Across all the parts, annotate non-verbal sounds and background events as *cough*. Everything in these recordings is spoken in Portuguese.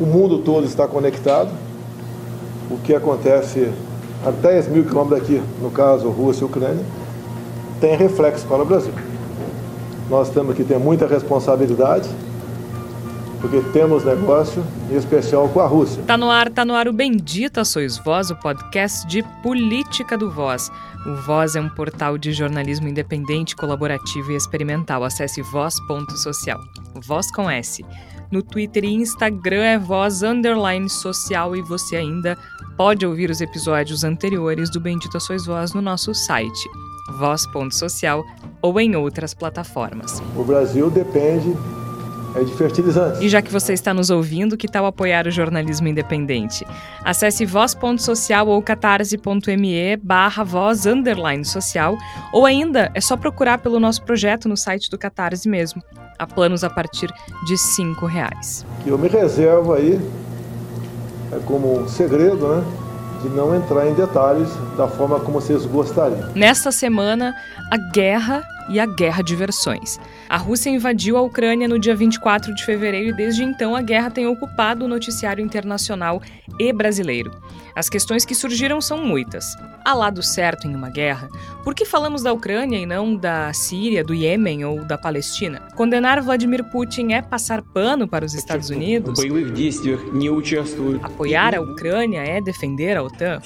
o mundo todo está conectado. O que acontece a 10 mil quilômetros daqui, no caso Rússia e Ucrânia, tem reflexo para o Brasil. Nós temos que ter muita responsabilidade porque temos negócio, em especial com a Rússia. Tá no ar, tá no ar o Bendita Sois Voz, o podcast de política do Voz. O Voz é um portal de jornalismo independente, colaborativo e experimental. Acesse voz.social. Voz com S. No Twitter e Instagram é voz underline social e você ainda pode ouvir os episódios anteriores do Bendita Sois Voz no nosso site, voz.social ou em outras plataformas. O Brasil depende é de fertilizantes. E já que você está nos ouvindo, que tal apoiar o jornalismo independente? Acesse voz.social ou catarse.me barra voz underline social, ou ainda é só procurar pelo nosso projeto no site do Catarse mesmo. Há planos a partir de cinco reais. Eu me reservo aí, é como um segredo, né? de não entrar em detalhes da forma como vocês gostariam. Nesta semana, a guerra e a guerra de versões. A Rússia invadiu a Ucrânia no dia 24 de fevereiro e desde então a guerra tem ocupado o noticiário internacional e brasileiro. As questões que surgiram são muitas. Há lado certo em uma guerra? Por que falamos da Ucrânia e não da Síria, do Iêmen ou da Palestina? Condenar Vladimir Putin é passar pano para os Estados Unidos? Apoiar a Ucrânia é defender a OTAN?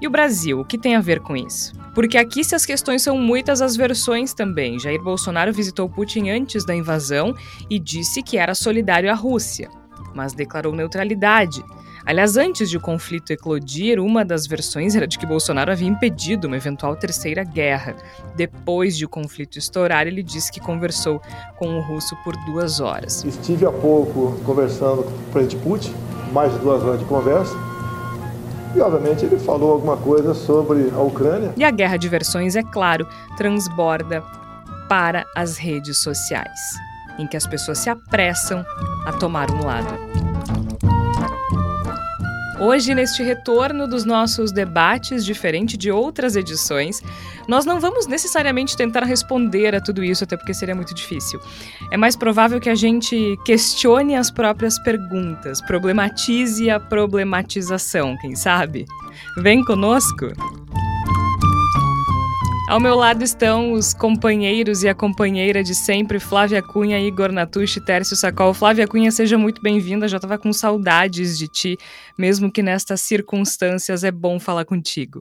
E o Brasil, o que tem a ver com isso? Porque aqui, se as questões são muitas, as versões também. Jair Bolsonaro visitou Putin antes da invasão e disse que era solidário à Rússia, mas declarou neutralidade. Aliás, antes de o conflito eclodir, uma das versões era de que Bolsonaro havia impedido uma eventual terceira guerra. Depois de o conflito estourar, ele disse que conversou com o russo por duas horas. Estive há pouco conversando com o presidente Putin, mais de duas horas de conversa. E, obviamente, ele falou alguma coisa sobre a Ucrânia. E a guerra de versões, é claro, transborda para as redes sociais, em que as pessoas se apressam a tomar um lado. Hoje, neste retorno dos nossos debates, diferente de outras edições, nós não vamos necessariamente tentar responder a tudo isso, até porque seria muito difícil. É mais provável que a gente questione as próprias perguntas, problematize a problematização, quem sabe? Vem conosco! Ao meu lado estão os companheiros e a companheira de sempre, Flávia Cunha, Igor Natucci, Tércio Sacol. Flávia Cunha, seja muito bem-vinda. Já estava com saudades de ti, mesmo que nestas circunstâncias é bom falar contigo.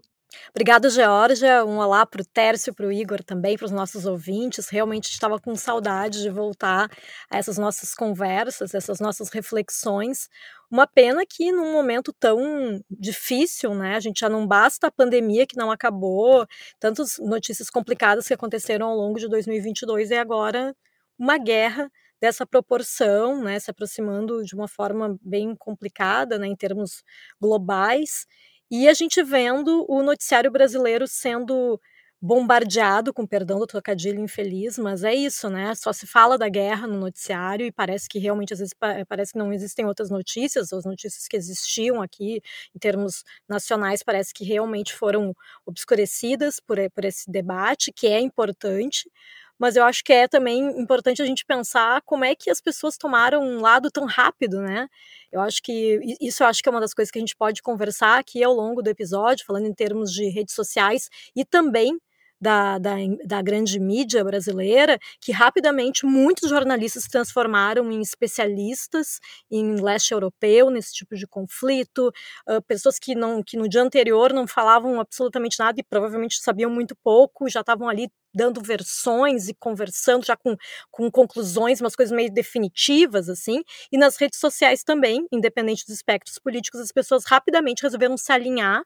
Obrigada, Georgia. Um olá para o Tércio, para o Igor também, para os nossos ouvintes. Realmente estava com saudade de voltar a essas nossas conversas, essas nossas reflexões. Uma pena que num momento tão difícil, né? A gente já não basta a pandemia que não acabou, tantas notícias complicadas que aconteceram ao longo de 2022 e agora uma guerra dessa proporção, né, se aproximando de uma forma bem complicada, né, em termos globais, e a gente vendo o noticiário brasileiro sendo bombardeado, com perdão do trocadilho infeliz, mas é isso, né? Só se fala da guerra no noticiário e parece que realmente às vezes parece que não existem outras notícias, as notícias que existiam aqui em termos nacionais parece que realmente foram obscurecidas por, por esse debate, que é importante, mas eu acho que é também importante a gente pensar como é que as pessoas tomaram um lado tão rápido, né? Eu acho que isso eu acho que é uma das coisas que a gente pode conversar aqui ao longo do episódio, falando em termos de redes sociais e também da, da, da, grande mídia brasileira, que rapidamente muitos jornalistas se transformaram em especialistas em leste europeu, nesse tipo de conflito, uh, pessoas que, não, que no dia anterior não falavam absolutamente nada e provavelmente sabiam muito pouco, já estavam ali dando versões e conversando já com, com conclusões, umas coisas meio definitivas, assim, e nas redes sociais também, independente dos espectros políticos, as pessoas rapidamente resolveram se alinhar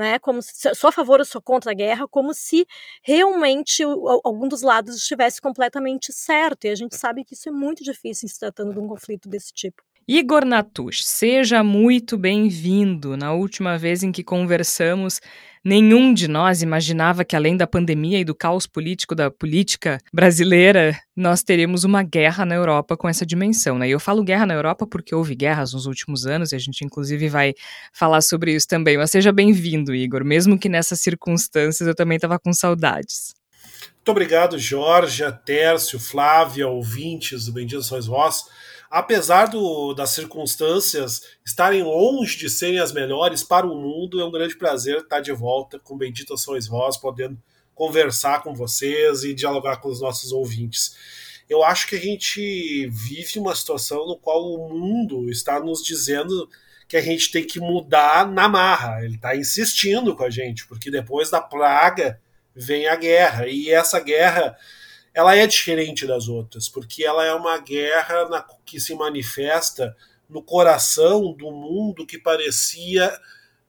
né, como se sou a favor ou sou contra a guerra, como se realmente algum dos lados estivesse completamente certo. E a gente sabe que isso é muito difícil se tratando de um conflito desse tipo. Igor Natush, seja muito bem-vindo. Na última vez em que conversamos, nenhum de nós imaginava que, além da pandemia e do caos político da política brasileira, nós teríamos uma guerra na Europa com essa dimensão. Né? E eu falo guerra na Europa porque houve guerras nos últimos anos e a gente, inclusive, vai falar sobre isso também. Mas seja bem-vindo, Igor, mesmo que nessas circunstâncias eu também estava com saudades. Muito obrigado, Jorge, Tércio, Flávia, ouvintes do Bendito Sois Vós. Apesar do, das circunstâncias estarem longe de serem as melhores para o mundo, é um grande prazer estar de volta com Bendita Sois Vós, podendo conversar com vocês e dialogar com os nossos ouvintes. Eu acho que a gente vive uma situação no qual o mundo está nos dizendo que a gente tem que mudar na marra. Ele está insistindo com a gente, porque depois da praga vem a guerra. E essa guerra ela é diferente das outras, porque ela é uma guerra na, que se manifesta no coração do mundo que parecia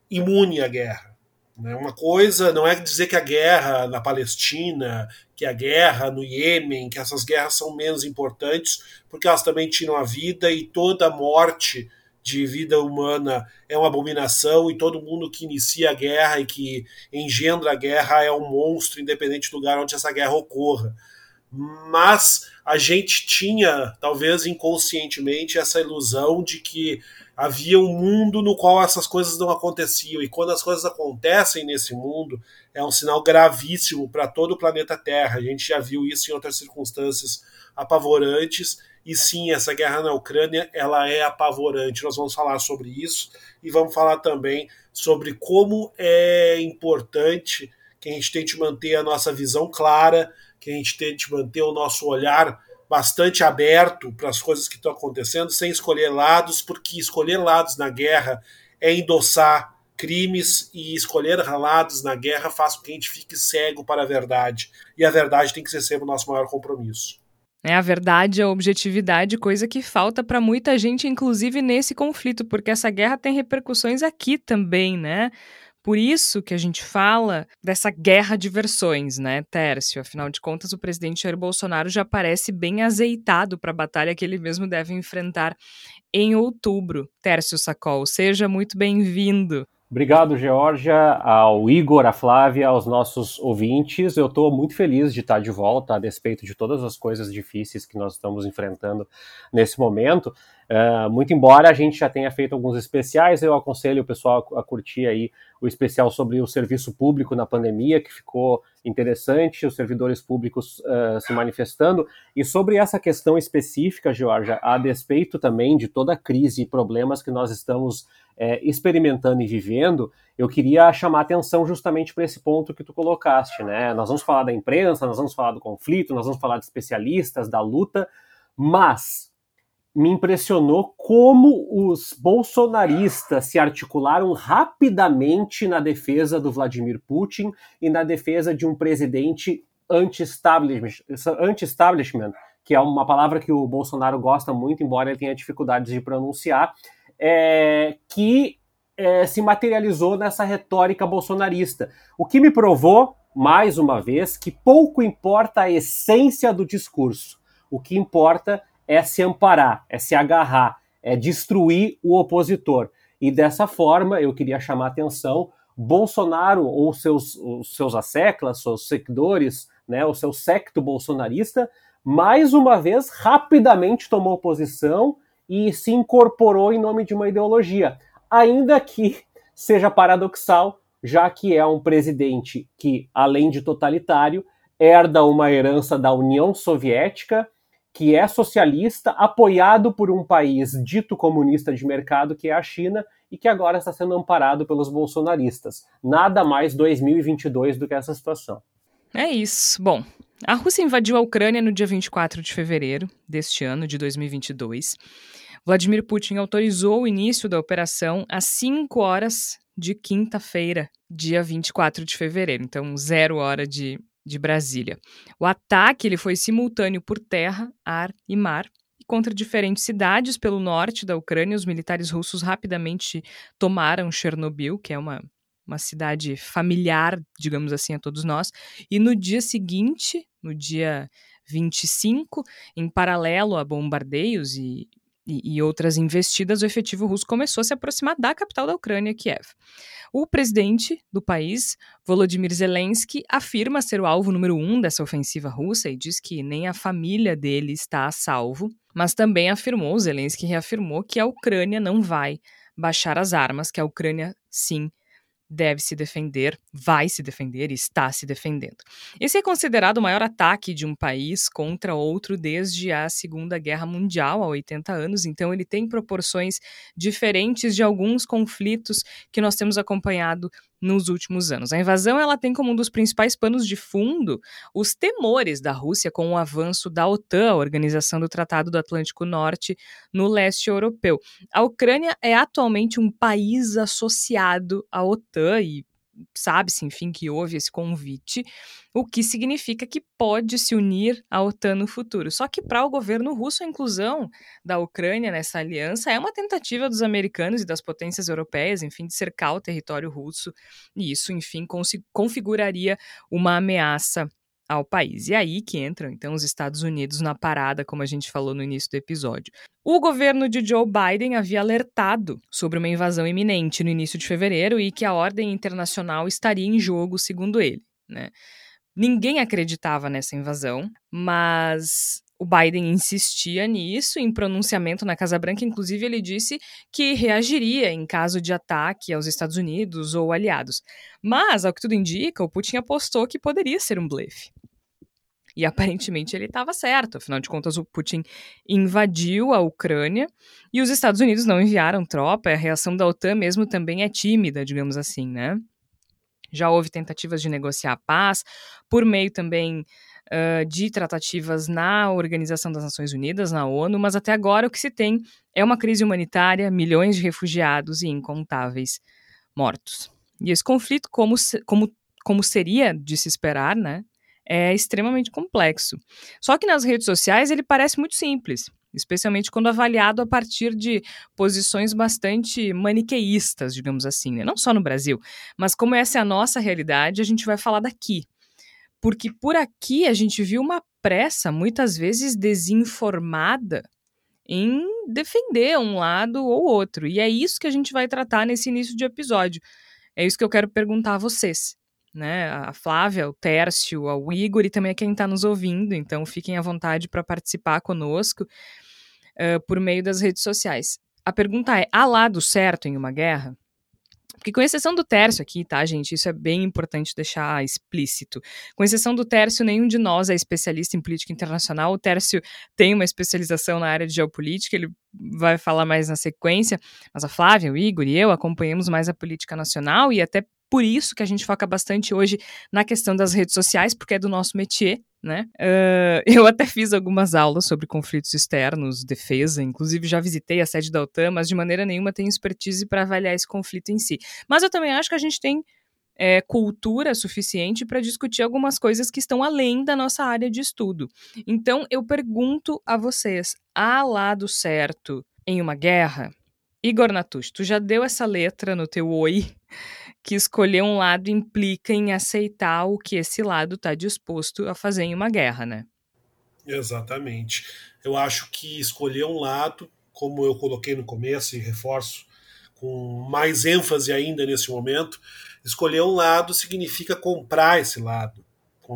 imune à guerra. Né? Uma coisa não é dizer que a guerra na Palestina, que a guerra no Iêmen, que essas guerras são menos importantes, porque elas também tiram a vida e toda morte de vida humana é uma abominação e todo mundo que inicia a guerra e que engendra a guerra é um monstro, independente do lugar onde essa guerra ocorra. Mas a gente tinha, talvez inconscientemente, essa ilusão de que havia um mundo no qual essas coisas não aconteciam. E quando as coisas acontecem nesse mundo, é um sinal gravíssimo para todo o planeta Terra. A gente já viu isso em outras circunstâncias apavorantes e sim, essa guerra na Ucrânia ela é apavorante. Nós vamos falar sobre isso e vamos falar também sobre como é importante que a gente tente manter a nossa visão clara, que a gente tente manter o nosso olhar bastante aberto para as coisas que estão acontecendo, sem escolher lados, porque escolher lados na guerra é endossar crimes e escolher lados na guerra faz com que a gente fique cego para a verdade. E a verdade tem que ser sempre o nosso maior compromisso. É a verdade, a objetividade, coisa que falta para muita gente, inclusive nesse conflito, porque essa guerra tem repercussões aqui também, né? Por isso que a gente fala dessa guerra de versões, né, Tércio? Afinal de contas, o presidente Jair Bolsonaro já parece bem azeitado para a batalha que ele mesmo deve enfrentar em outubro. Tércio Sacol, seja muito bem-vindo. Obrigado, Georgia, ao Igor, à Flávia, aos nossos ouvintes. Eu estou muito feliz de estar de volta, a despeito de todas as coisas difíceis que nós estamos enfrentando nesse momento. Uh, muito embora a gente já tenha feito alguns especiais, eu aconselho o pessoal a, a curtir aí o especial sobre o serviço público na pandemia, que ficou interessante, os servidores públicos uh, se manifestando. E sobre essa questão específica, Georgia, a despeito também de toda a crise e problemas que nós estamos é, experimentando e vivendo, eu queria chamar atenção justamente para esse ponto que tu colocaste, né? Nós vamos falar da imprensa, nós vamos falar do conflito, nós vamos falar de especialistas, da luta, mas me impressionou como os bolsonaristas se articularam rapidamente na defesa do Vladimir Putin e na defesa de um presidente anti-establishment, anti que é uma palavra que o Bolsonaro gosta muito, embora ele tenha dificuldades de pronunciar, é, que é, se materializou nessa retórica bolsonarista. O que me provou, mais uma vez, que pouco importa a essência do discurso. O que importa é se amparar, é se agarrar, é destruir o opositor. E dessa forma, eu queria chamar a atenção, Bolsonaro ou seus, os seus asseclas, seus seguidores, né, o seu secto bolsonarista, mais uma vez, rapidamente tomou posição e se incorporou em nome de uma ideologia. Ainda que seja paradoxal, já que é um presidente que, além de totalitário, herda uma herança da União Soviética que é socialista, apoiado por um país dito comunista de mercado, que é a China, e que agora está sendo amparado pelos bolsonaristas. Nada mais 2022 do que essa situação. É isso. Bom, a Rússia invadiu a Ucrânia no dia 24 de fevereiro deste ano, de 2022. Vladimir Putin autorizou o início da operação às 5 horas de quinta-feira, dia 24 de fevereiro. Então, zero hora de de Brasília. O ataque ele foi simultâneo por terra, ar e mar. E contra diferentes cidades pelo norte da Ucrânia, os militares russos rapidamente tomaram Chernobyl, que é uma, uma cidade familiar, digamos assim, a todos nós. E no dia seguinte, no dia 25, em paralelo a bombardeios e, e, e outras investidas, o efetivo russo começou a se aproximar da capital da Ucrânia, Kiev. O presidente do país, Volodymyr Zelensky, afirma ser o alvo número um dessa ofensiva russa e diz que nem a família dele está a salvo, mas também afirmou, Zelensky reafirmou, que a Ucrânia não vai baixar as armas, que a Ucrânia, sim, deve se defender, vai se defender e está se defendendo. Esse é considerado o maior ataque de um país contra outro desde a Segunda Guerra Mundial, há 80 anos, então ele tem proporções diferentes de alguns conflitos que nós temos acompanhado nos últimos anos. A invasão ela tem como um dos principais panos de fundo os temores da Rússia com o avanço da OTAN, a Organização do Tratado do Atlântico Norte, no leste europeu. A Ucrânia é atualmente um país associado à OTAN e sabe-se, enfim, que houve esse convite, o que significa que pode se unir à OTAN no futuro. Só que para o governo russo, a inclusão da Ucrânia nessa aliança é uma tentativa dos americanos e das potências europeias, enfim, de cercar o território russo, e isso, enfim, configuraria uma ameaça ao país. E aí que entram, então, os Estados Unidos na parada, como a gente falou no início do episódio. O governo de Joe Biden havia alertado sobre uma invasão iminente no início de fevereiro e que a ordem internacional estaria em jogo, segundo ele. Né? Ninguém acreditava nessa invasão, mas o Biden insistia nisso, em pronunciamento na Casa Branca, inclusive ele disse que reagiria em caso de ataque aos Estados Unidos ou aliados. Mas, ao que tudo indica, o Putin apostou que poderia ser um blefe. E aparentemente ele estava certo, afinal de contas, o Putin invadiu a Ucrânia e os Estados Unidos não enviaram tropa, a reação da OTAN mesmo também é tímida, digamos assim, né? Já houve tentativas de negociar a paz, por meio também de tratativas na Organização das Nações Unidas, na ONU, mas até agora o que se tem é uma crise humanitária, milhões de refugiados e incontáveis mortos. E esse conflito, como, como, como seria de se esperar, né? é extremamente complexo. Só que nas redes sociais ele parece muito simples, especialmente quando avaliado a partir de posições bastante maniqueístas, digamos assim, né? não só no Brasil, mas como essa é a nossa realidade, a gente vai falar daqui. Porque por aqui a gente viu uma pressa, muitas vezes desinformada, em defender um lado ou outro. E é isso que a gente vai tratar nesse início de episódio. É isso que eu quero perguntar a vocês né? A Flávia, o Tércio, o Igor e também quem está nos ouvindo. Então fiquem à vontade para participar conosco uh, por meio das redes sociais. A pergunta é: há lado certo em uma guerra? Porque, com exceção do Tércio aqui, tá, gente? Isso é bem importante deixar explícito. Com exceção do Tércio, nenhum de nós é especialista em política internacional. O Tércio tem uma especialização na área de geopolítica, ele vai falar mais na sequência. Mas a Flávia, o Igor e eu acompanhamos mais a política nacional e até por isso que a gente foca bastante hoje na questão das redes sociais, porque é do nosso métier, né? Uh, *laughs* eu até fiz algumas aulas sobre conflitos externos, defesa, inclusive já visitei a sede da OTAN, mas de maneira nenhuma tenho expertise para avaliar esse conflito em si. Mas eu também acho que a gente tem é, cultura suficiente para discutir algumas coisas que estão além da nossa área de estudo. Então eu pergunto a vocês: há lado certo em uma guerra? Igor Natush, tu já deu essa letra no teu oi que escolher um lado implica em aceitar o que esse lado está disposto a fazer em uma guerra, né? Exatamente. Eu acho que escolher um lado, como eu coloquei no começo e reforço com mais ênfase ainda nesse momento, escolher um lado significa comprar esse lado,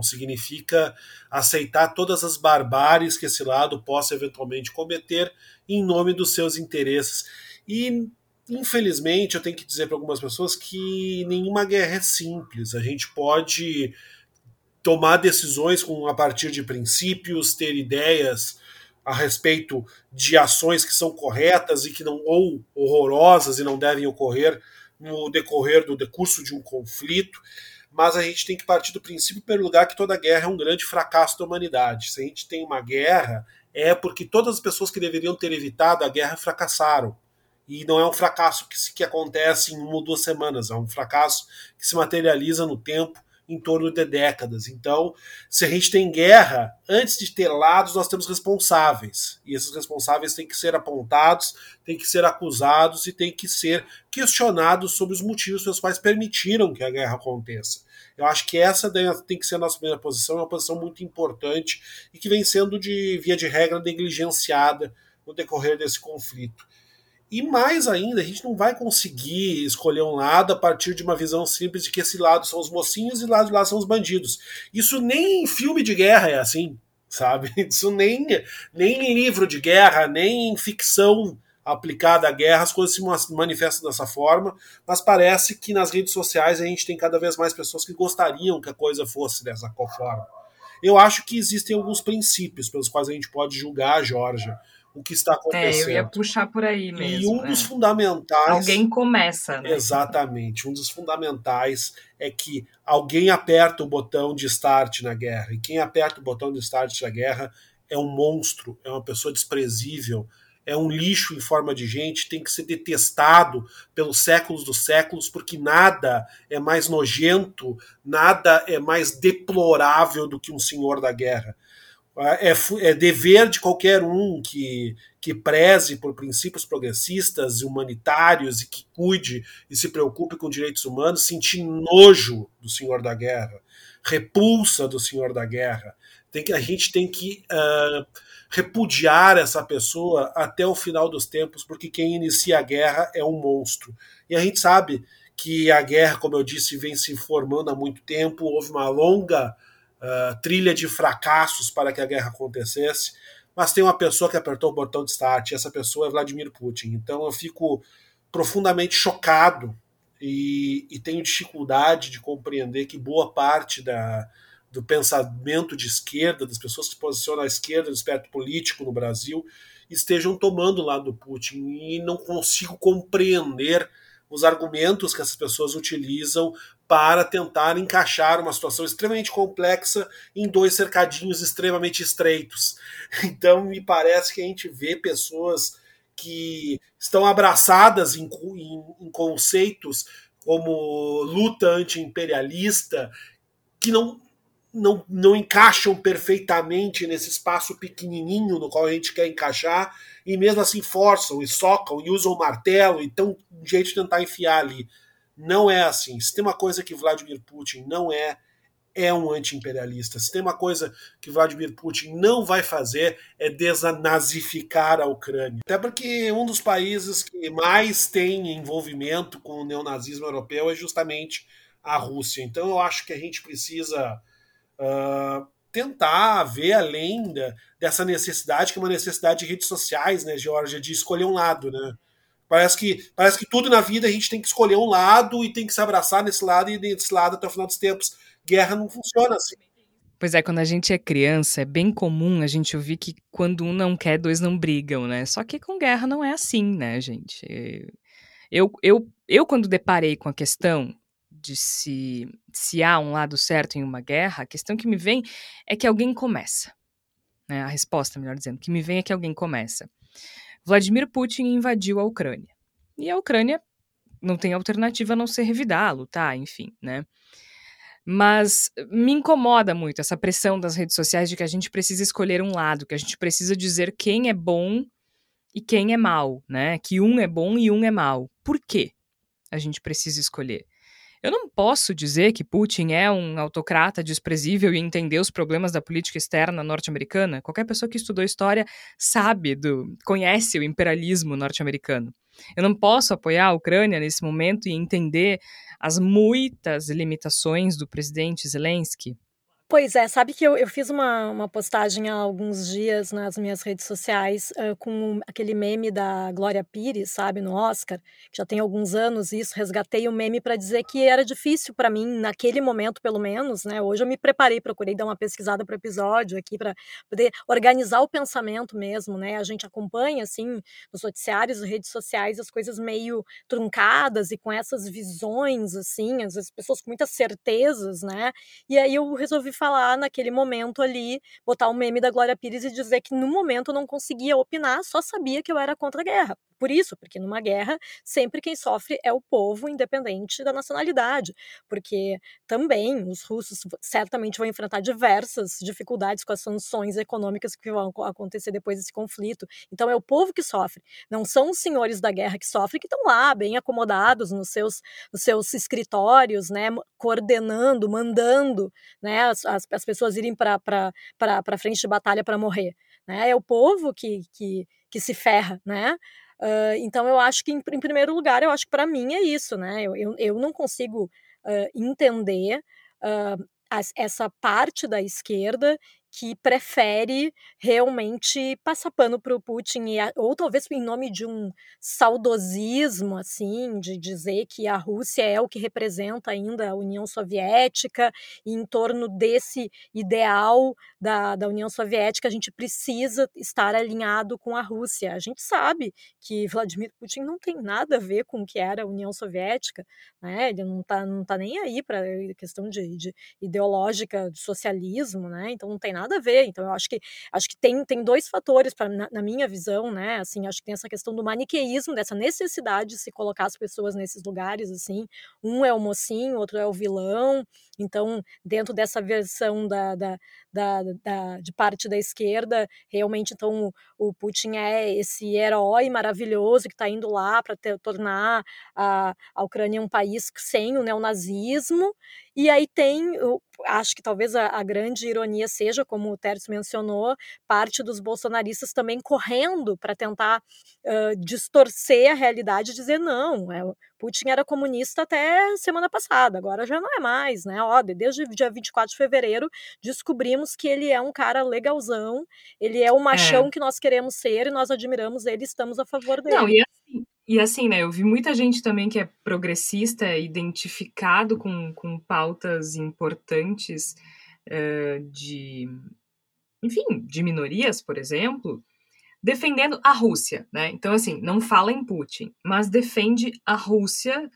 significa aceitar todas as barbáries que esse lado possa eventualmente cometer em nome dos seus interesses. E infelizmente, eu tenho que dizer para algumas pessoas que nenhuma guerra é simples. A gente pode tomar decisões com, a partir de princípios, ter ideias a respeito de ações que são corretas e que não ou horrorosas e não devem ocorrer no decorrer do decurso de um conflito, mas a gente tem que partir do princípio, em primeiro lugar, que toda guerra é um grande fracasso da humanidade. Se a gente tem uma guerra, é porque todas as pessoas que deveriam ter evitado a guerra fracassaram. E não é um fracasso que, que acontece em uma ou duas semanas, é um fracasso que se materializa no tempo em torno de décadas. Então, se a gente tem guerra, antes de ter lados, nós temos responsáveis. E esses responsáveis têm que ser apontados, têm que ser acusados e têm que ser questionados sobre os motivos pelos quais permitiram que a guerra aconteça. Eu acho que essa tem que ser a nossa primeira posição, é uma posição muito importante e que vem sendo, de via de regra, negligenciada no decorrer desse conflito. E mais ainda, a gente não vai conseguir escolher um lado a partir de uma visão simples de que esse lado são os mocinhos e lado de lá são os bandidos. Isso nem em filme de guerra é assim, sabe? *laughs* Isso nem, nem em livro de guerra, nem em ficção aplicada à guerra, as coisas se manifestam dessa forma, mas parece que nas redes sociais a gente tem cada vez mais pessoas que gostariam que a coisa fosse dessa forma. Eu acho que existem alguns princípios pelos quais a gente pode julgar a Georgia o que está acontecendo. É, eu ia puxar por aí mesmo. E um né? dos fundamentais. Alguém começa, né? Exatamente. Um dos fundamentais é que alguém aperta o botão de start na guerra. E quem aperta o botão de start na guerra é um monstro, é uma pessoa desprezível, é um lixo em forma de gente, tem que ser detestado pelos séculos dos séculos, porque nada é mais nojento, nada é mais deplorável do que um senhor da guerra. É, é, dever de qualquer um que, que preze por princípios progressistas e humanitários e que cuide e se preocupe com direitos humanos sentir nojo do senhor da guerra, repulsa do senhor da guerra. Tem que, a gente tem que uh, repudiar essa pessoa até o final dos tempos, porque quem inicia a guerra é um monstro. E a gente sabe que a guerra, como eu disse, vem se formando há muito tempo, houve uma longa uh, trilha de fracassos para que a guerra acontecesse, mas tem uma pessoa que apertou o botão de start, e essa pessoa é Vladimir Putin. Então eu fico profundamente chocado e, e tenho dificuldade de compreender que boa parte da, do pensamento de esquerda, das pessoas que se posicionam à esquerda do espectro político no Brasil, estejam tomando o lado do Putin. E não consigo compreender os argumentos que essas pessoas utilizam para tentar encaixar uma situação extremamente complexa em dois cercadinhos extremamente estreitos. *laughs* Então, me parece que a gente vê pessoas que estão abraçadas em, em, em conceitos como luta anti-imperialista, que não, não, não encaixam perfeitamente nesse espaço pequenininho no qual a gente quer encaixar, e mesmo assim forçam e socam e usam o martelo e tão um jeito de tentar enfiar ali. Não é assim. Se tem uma coisa que Vladimir Putin não é, é um anti-imperialista. Se tem uma coisa que Vladimir Putin não vai fazer é desnazificar a Ucrânia. Até porque um dos países que mais tem envolvimento com o neonazismo europeu é justamente a Rússia. Então eu acho que a gente precisa uh, tentar ver além da, dessa necessidade, que é uma necessidade de redes sociais, né, Georgia, de escolher um lado, né? Parece que, parece que tudo na vida a gente tem que escolher um lado e tem que se abraçar nesse lado e desse lado até o final dos tempos. Guerra não funciona assim. Pois é, quando a gente é criança, é bem comum a gente ouvir que quando um não quer, dois não brigam, né? Só que com guerra não é assim, né, gente? Eu, eu, eu quando deparei com a questão de se, se há um lado certo em uma guerra, a questão que me vem é que alguém começa. Né? A resposta, melhor dizendo, que me vem é que alguém começa. Vladimir Putin invadiu a Ucrânia. E a Ucrânia não tem alternativa a não ser revidar, lutar, enfim, né? Mas me incomoda muito essa pressão das redes sociais de que a gente precisa escolher um lado, que a gente precisa dizer quem é bom e quem é mal, né? Que um é bom e um é mal. Por quê? A gente precisa escolher. Eu não posso dizer que Putin é um autocrata desprezível e entender os problemas da política externa norte-americana. Qualquer pessoa que estudou história sabe do, conhece o imperialismo norte-americano. Eu não posso apoiar a Ucrânia nesse momento e entender as muitas limitações do presidente Zelensky. Pois é, sabe que eu, eu fiz uma, uma postagem há alguns dias nas minhas redes sociais uh, com aquele meme da Glória Pires, sabe, no Oscar, que já tem alguns anos isso, resgatei o meme para dizer que era difícil para mim, naquele momento pelo menos, né? Hoje eu me preparei, procurei dar uma pesquisada para o episódio aqui para poder organizar o pensamento mesmo, né? A gente acompanha, assim, nos noticiários, nas redes sociais, as coisas meio truncadas e com essas visões, assim, as pessoas com muitas certezas, né? E aí eu resolvi falar naquele momento ali, botar um meme da Glória Pires e dizer que no momento eu não conseguia opinar, só sabia que eu era contra a guerra. Por isso, porque numa guerra, sempre quem sofre é o povo, independente da nacionalidade. Porque também os russos certamente vão enfrentar diversas dificuldades com as sanções econômicas que vão acontecer depois desse conflito. Então é o povo que sofre. Não são os senhores da guerra que sofrem, que estão lá, bem acomodados nos seus, nos seus escritórios, né, coordenando, mandando né, as, as, as pessoas irem para frente de batalha para morrer. Né? É o povo que, que, que se ferra, né? Uh, então eu acho que em, em, primeiro lugar eu acho que para mim é isso, né? Eu, eu, eu não consigo uh, entender uh, essa parte da esquerda que prefere realmente passar pano para o Putin, e, ou talvez em nome de um saudosismo, assim, de dizer que a Rússia é o que representa ainda a União Soviética, e em torno desse ideal da, da União Soviética a gente precisa estar alinhado com a Rússia. A gente sabe que Vladimir Putin não tem nada a ver com o que era a União Soviética, né? ele não está não tá nem aí para questão de, de ideológica de socialismo, né? então não tem nada nada a ver. Então, eu acho que acho que tem, tem dois fatores, pra, na, na, minha visão, né? Assim, acho que tem essa questão do maniqueísmo, dessa necessidade de se colocar as pessoas nesses lugares, assim. Um é o mocinho, outro é o vilão. Então, dentro dessa versão da, da, da, da de parte da esquerda, realmente, então, o, o Putin é esse herói maravilhoso que está indo lá para tornar a, a Ucrânia um país sem o neonazismo. E aí tem, eu acho que talvez a, a, grande ironia seja, como o Tércio mencionou, parte dos bolsonaristas também correndo para tentar uh, distorcer a realidade e dizer não, é, Putin era comunista até semana passada, agora já não é mais, né? Ó, desde o dia 24 de fevereiro descobrimos que ele é um cara legalzão, ele é o machão é. que nós queremos ser e nós admiramos ele e estamos a favor dele. Não, e assim, e assim, né, eu vi muita gente também que é progressista, identificado com, com pautas importantes uh, de, enfim, de minorias, por exemplo, defendendo a Rússia, né? Então, assim, não fala em Putin, mas defende a Rússia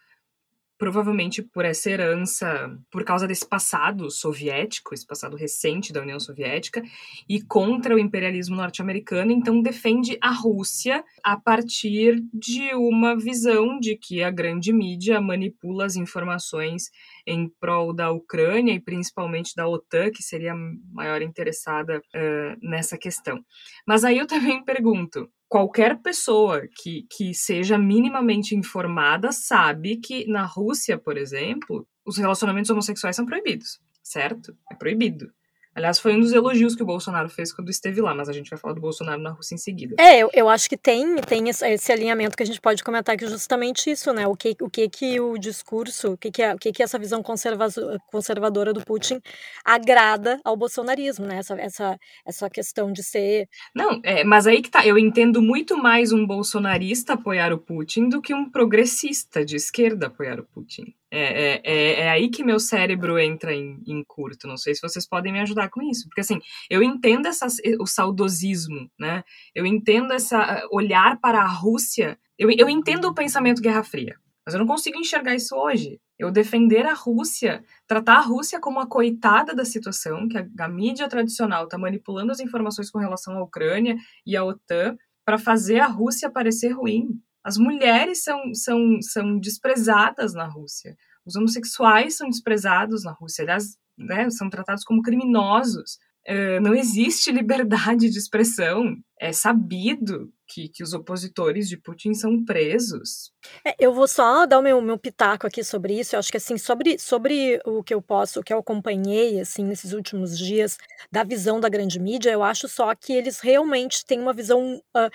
provavelmente por essa herança, por causa desse passado soviético, esse passado recente da União Soviética, e contra o imperialismo norte-americano, então defende a Rússia a partir de uma visão de que a grande mídia manipula as informações em prol da Ucrânia e principalmente da OTAN, que seria a maior interessada uh, nessa questão. Mas aí eu também *laughs* pergunto, qualquer pessoa que, que seja minimamente informada sabe que na Rússia, por exemplo, os relacionamentos homossexuais são proibidos, certo? É proibido. Aliás, foi um dos elogios que o Bolsonaro fez quando esteve lá, mas a gente vai falar do Bolsonaro na Rússia em seguida. É, eu, eu acho que tem, tem esse alinhamento que a gente pode comentar que justamente isso, né? O que o que, que o discurso, o que, que, é, o que, que essa visão conservadora do Putin agrada ao bolsonarismo, né? Essa, essa, essa questão de ser. Não, é, mas aí que tá. Eu entendo muito mais um bolsonarista apoiar o Putin do que um progressista de esquerda apoiar o Putin. É, é, é, é, aí que meu cérebro entra em, em, curto. Não sei se vocês podem me ajudar com isso. Porque, assim, eu entendo essa, o saudosismo, né? Eu entendo essa olhar para a Rússia. Eu, eu entendo o pensamento Guerra Fria. Mas eu não consigo enxergar isso hoje. Eu defender a Rússia, tratar a Rússia como a coitada da situação, que a, a mídia tradicional está manipulando as informações com relação à Ucrânia e à OTAN para fazer a Rússia parecer ruim. As mulheres são, são, são desprezadas na Rússia. Os homossexuais são desprezados na Rússia. Aliás, né, são tratados como criminosos. Uh, não existe liberdade de expressão. É sabido que, que os opositores de Putin são presos. É, eu vou só dar o meu, meu pitaco aqui sobre isso. Eu acho que assim, sobre, sobre o que eu posso, o que eu acompanhei assim nesses últimos dias da visão da grande mídia, eu acho só que eles realmente têm uma visão uh,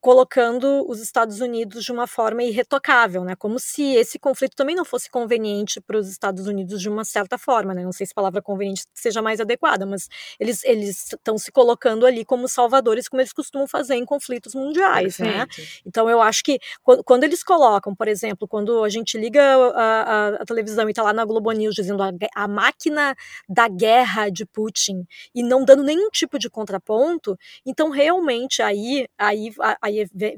colocando os Estados Unidos de uma forma irretocável, né? Como se esse conflito também não fosse conveniente para os Estados Unidos de uma certa forma, né? Não sei se a palavra conveniente seja mais adequada, mas eles eles estão se colocando ali como salvadores, como eles costumam fazer em conflitos mundiais, né? Perfeito. né? Então eu acho que quando, quando, eles colocam, por exemplo, quando a gente liga a, a, a televisão e está lá na Globo News dizendo a, a máquina da guerra de Putin e não dando nenhum tipo de contraponto, então realmente aí aí aí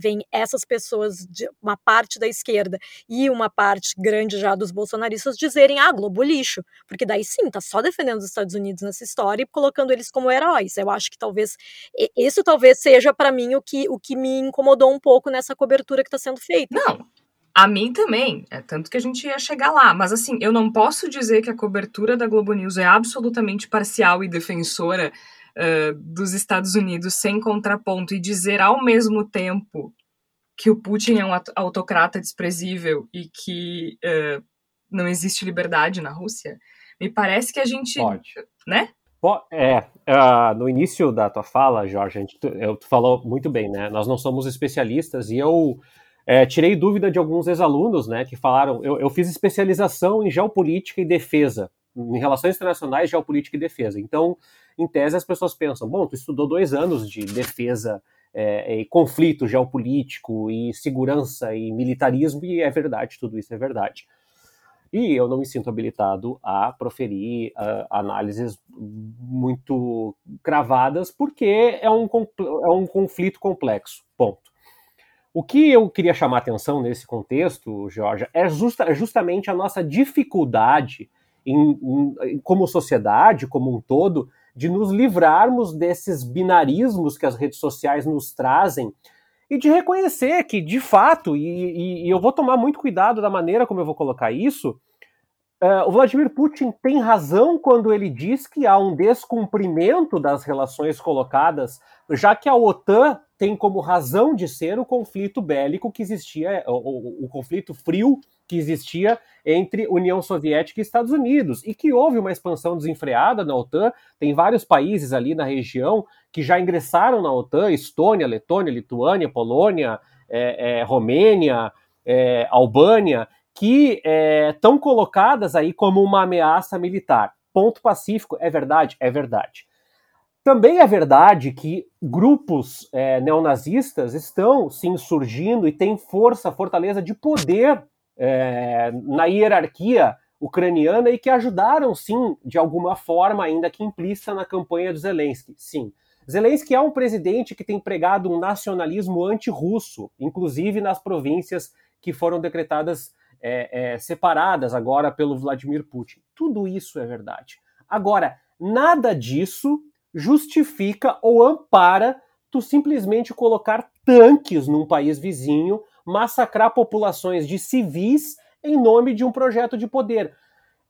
vem essas pessoas de uma parte da esquerda e uma parte grande já dos bolsonaristas dizerem, ah, Globo lixo, porque daí sim, tá só defendendo os Estados Unidos nessa história e colocando eles como heróis. Eu acho que talvez isso talvez seja para mim o que, o que me incomodou um pouco nessa cobertura que está sendo feita. Não, a mim também, é tanto que a gente ia chegar lá. Mas assim, eu não posso dizer que a cobertura da Globo News é absolutamente parcial e defensora uh, dos Estados Unidos sem contraponto e dizer ao mesmo tempo que o Putin é um autocrata desprezível e que uh, não existe liberdade na Rússia, me parece que a gente. Pode. Né? É, uh, no início da tua fala, Jorge, a gente, eu, tu falou muito bem, né? Nós não somos especialistas e eu é, tirei dúvida de alguns ex-alunos, né, que falaram. Eu, eu, fiz especialização em geopolítica e defesa, em relações internacionais, geopolítica e defesa. Então, em tese as pessoas pensam, bom, tu estudou dois anos de defesa é, e conflito geopolítico e segurança e militarismo, e é verdade, tudo isso é verdade. E eu não me sinto habilitado a proferir uh, análises muito cravadas, porque é um, é um conflito complexo. Ponto. O que eu queria chamar atenção nesse contexto, Georgia, é, justa, é justamente a nossa dificuldade, em, em, como sociedade, como um todo, de nos livrarmos desses binarismos que as redes sociais nos trazem e de reconhecer que, de fato, e, e, e eu vou tomar muito cuidado da maneira como eu vou colocar isso, uh, o Vladimir Putin tem razão quando ele diz que há um descumprimento das relações colocadas, já que a OTAN tem como razão de ser o conflito bélico que existia, o, o, o conflito frio que existia entre União Soviética e Estados Unidos, e que houve uma expansão desenfreada na OTAN. Tem vários países ali na região que já ingressaram na OTAN: Estônia, Letônia, Lituânia, Polônia, é, é, Romênia, é, Albânia, que estão é, colocadas aí como uma ameaça militar. Ponto pacífico, é verdade? É verdade. Também é verdade que grupos é, neonazistas estão se insurgindo e têm força, fortaleza de poder é, na hierarquia ucraniana e que ajudaram, sim, de alguma forma, ainda que implícita, na campanha do Zelensky. Sim. Zelensky é um presidente que tem pregado um nacionalismo anti-russo, inclusive nas províncias que foram decretadas é, é, separadas agora pelo Vladimir Putin. Tudo isso é verdade. Agora, nada disso justifica ou ampara tu simplesmente colocar tanques num país vizinho massacrar populações de civis em nome de um projeto de poder.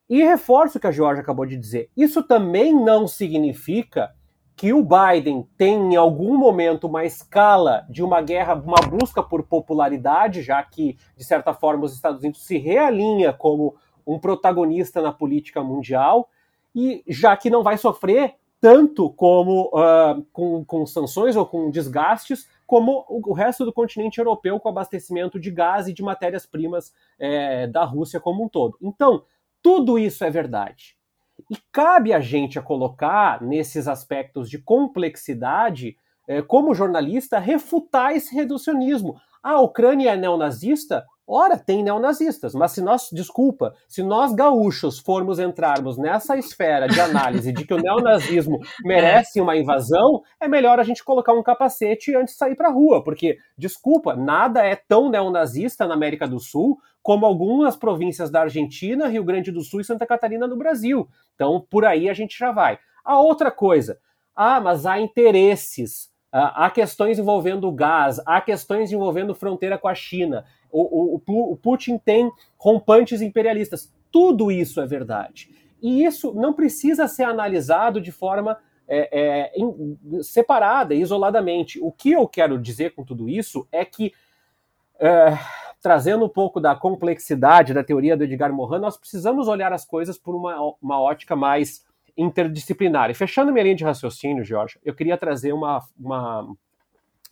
E reforço o que a Georgia acabou de dizer. Isso também não significa que o Biden tem em algum momento uma escala de uma guerra, uma busca por popularidade, já que, de certa forma, os Estados Unidos se realinha como um protagonista na política mundial, e já que não vai sofrer tanto como uh, com, com sanções ou com desgastes, como o resto do continente europeu com abastecimento de gás e de matérias-primas é, da Rússia como um todo. Então, tudo isso é verdade. E cabe a gente a colocar nesses aspectos de complexidade, é, como jornalista, refutar esse reducionismo. A Ucrânia é neonazista? Ora, tem neonazistas, mas se nós, desculpa, se nós gaúchos formos entrarmos nessa esfera de análise de que o neonazismo *laughs* merece uma invasão, é melhor a gente colocar um capacete antes de sair para a rua, porque, desculpa, nada é tão neonazista na América do Sul como algumas províncias da Argentina, Rio Grande do Sul e Santa Catarina no Brasil. Então, por aí a gente já vai. A outra coisa, ah, mas há interesses há questões envolvendo gás, há questões envolvendo fronteira com a China o, o, o Putin tem rompantes imperialistas. Tudo isso é verdade. E isso não precisa ser analisado de forma é, é, separada, isoladamente. O que eu quero dizer com tudo isso é que, é, trazendo um pouco da complexidade da teoria do Edgar Morin, nós precisamos olhar as coisas por uma, uma ótica mais interdisciplinar. E fechando minha linha de raciocínio, Jorge, eu queria trazer uma, uma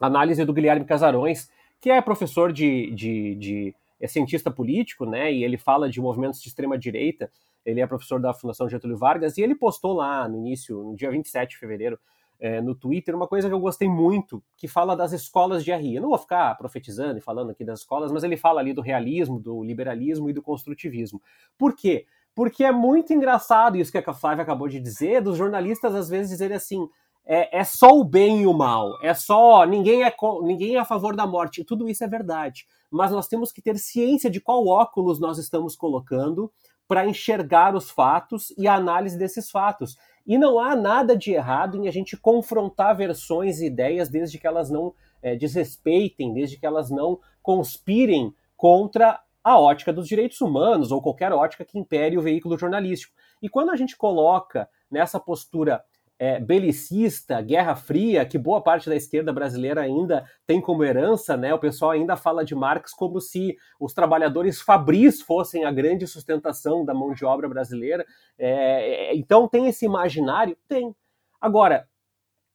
análise do Guilherme Casarões, que é professor de, de, de é cientista político, né? E ele fala de movimentos de extrema direita. Ele é professor da Fundação Getúlio Vargas e ele postou lá no início, no dia 27 de fevereiro, é, no Twitter, uma coisa que eu gostei muito, que fala das escolas de RI. Eu não vou ficar profetizando e falando aqui das escolas, mas ele fala ali do realismo, do liberalismo e do construtivismo. Por quê? Porque é muito engraçado isso que a Flávia acabou de dizer, dos jornalistas às vezes dizerem assim: é, é, só o bem e o mal, é só ninguém é, ninguém é a favor da morte. Tudo isso é verdade. Mas nós temos que ter ciência de qual óculos nós estamos colocando para enxergar os fatos e a análise desses fatos. E não há nada de errado em a gente confrontar versões e ideias desde que elas não é, desrespeitem, desde que elas não conspirem contra a ótica dos direitos humanos ou qualquer ótica que impere o veículo jornalístico. E quando a gente coloca nessa postura é, belicista, Guerra Fria, que boa parte da esquerda brasileira ainda tem como herança, né? O pessoal ainda fala de Marx como se os trabalhadores fabris fossem a grande sustentação da mão de obra brasileira. É, é então tem esse imaginário? Tem. Agora,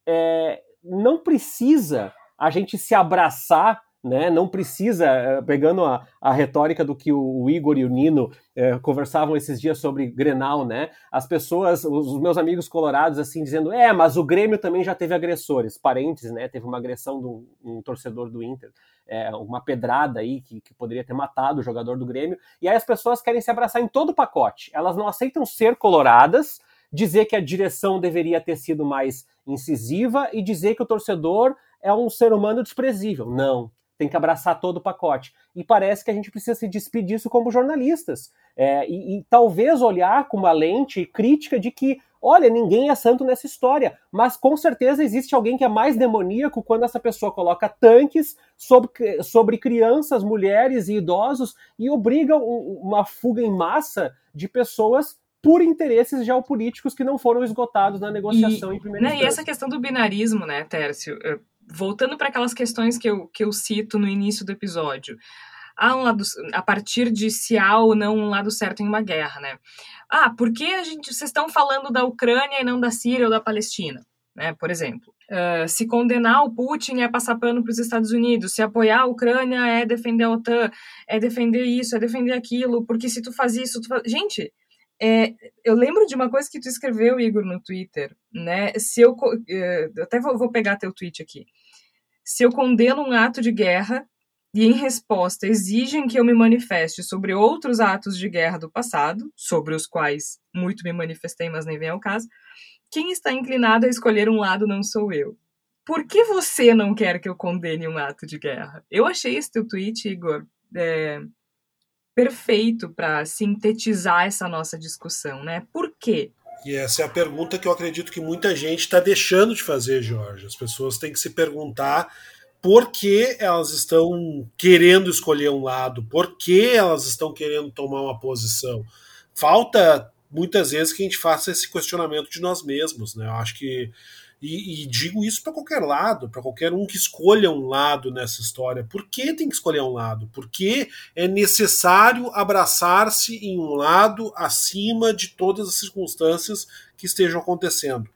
é, não precisa a gente se abraçar né? Não precisa, eh, pegando a, a retórica do que o, Igor e o Nino eh, conversavam esses dias sobre Grenal, né? As pessoas, os, meus amigos colorados, assim, dizendo, é, mas o Grêmio também já teve agressores, parênteses, né? Teve uma agressão de um, um torcedor do Inter, é, uma pedrada aí que, que poderia ter matado o jogador do Grêmio, e aí as pessoas querem se abraçar em todo o pacote. Elas não aceitam ser coloradas, dizer que a direção deveria ter sido mais incisiva e dizer que o torcedor é um ser humano desprezível. Não, tem que abraçar todo o pacote. E parece que a gente precisa se despedir disso como jornalistas. É, e, e, talvez olhar com uma lente crítica de que, olha, ninguém é santo nessa história, mas com certeza existe alguém que é mais demoníaco quando essa pessoa coloca tanques sobre, sobre crianças, mulheres e idosos e obriga uma fuga em massa de pessoas por interesses geopolíticos que não foram esgotados na negociação e, em primeira né, instância. E essa questão do binarismo, né, Tércio? Voltando para aquelas questões que eu, que eu cito no início do episódio. Há um lado, a partir de se há ou não um lado certo em uma guerra, né? Ah, por que a gente, vocês estão falando da Ucrânia e não da Síria ou da Palestina? Né, por exemplo, uh, se condenar o Putin é passar pano para os Estados Unidos, se apoiar a Ucrânia é defender a OTAN, é defender isso, é defender aquilo, porque se tu faz isso, tu faz... gente, é, eu lembro de uma coisa que tu escreveu, Igor, no Twitter, né? Se eu, é, eu até vou, vou pegar teu tweet aqui. Se eu condeno um ato de guerra e, em resposta, exigem que eu me manifeste sobre outros atos de guerra do passado, sobre os quais muito me manifestei, mas nem vem ao caso, quem está inclinado a escolher um lado não sou eu. Por que você não quer que eu condene um ato de guerra? Eu achei esse teu tweet, Igor, é, perfeito para sintetizar essa nossa discussão, né? Por quê? E essa é a pergunta que eu acredito que muita gente está deixando de fazer, Jorge. As pessoas têm que se perguntar por que elas estão querendo escolher um lado, por que elas estão querendo tomar uma posição. Falta muitas vezes que a gente faça esse questionamento de nós mesmos, né? Eu acho que e, e digo isso para qualquer lado, para qualquer um que escolha um lado nessa história. Por que tem que escolher um lado? Porque é necessário abraçar-se em um lado acima de todas as circunstâncias que estejam acontecendo.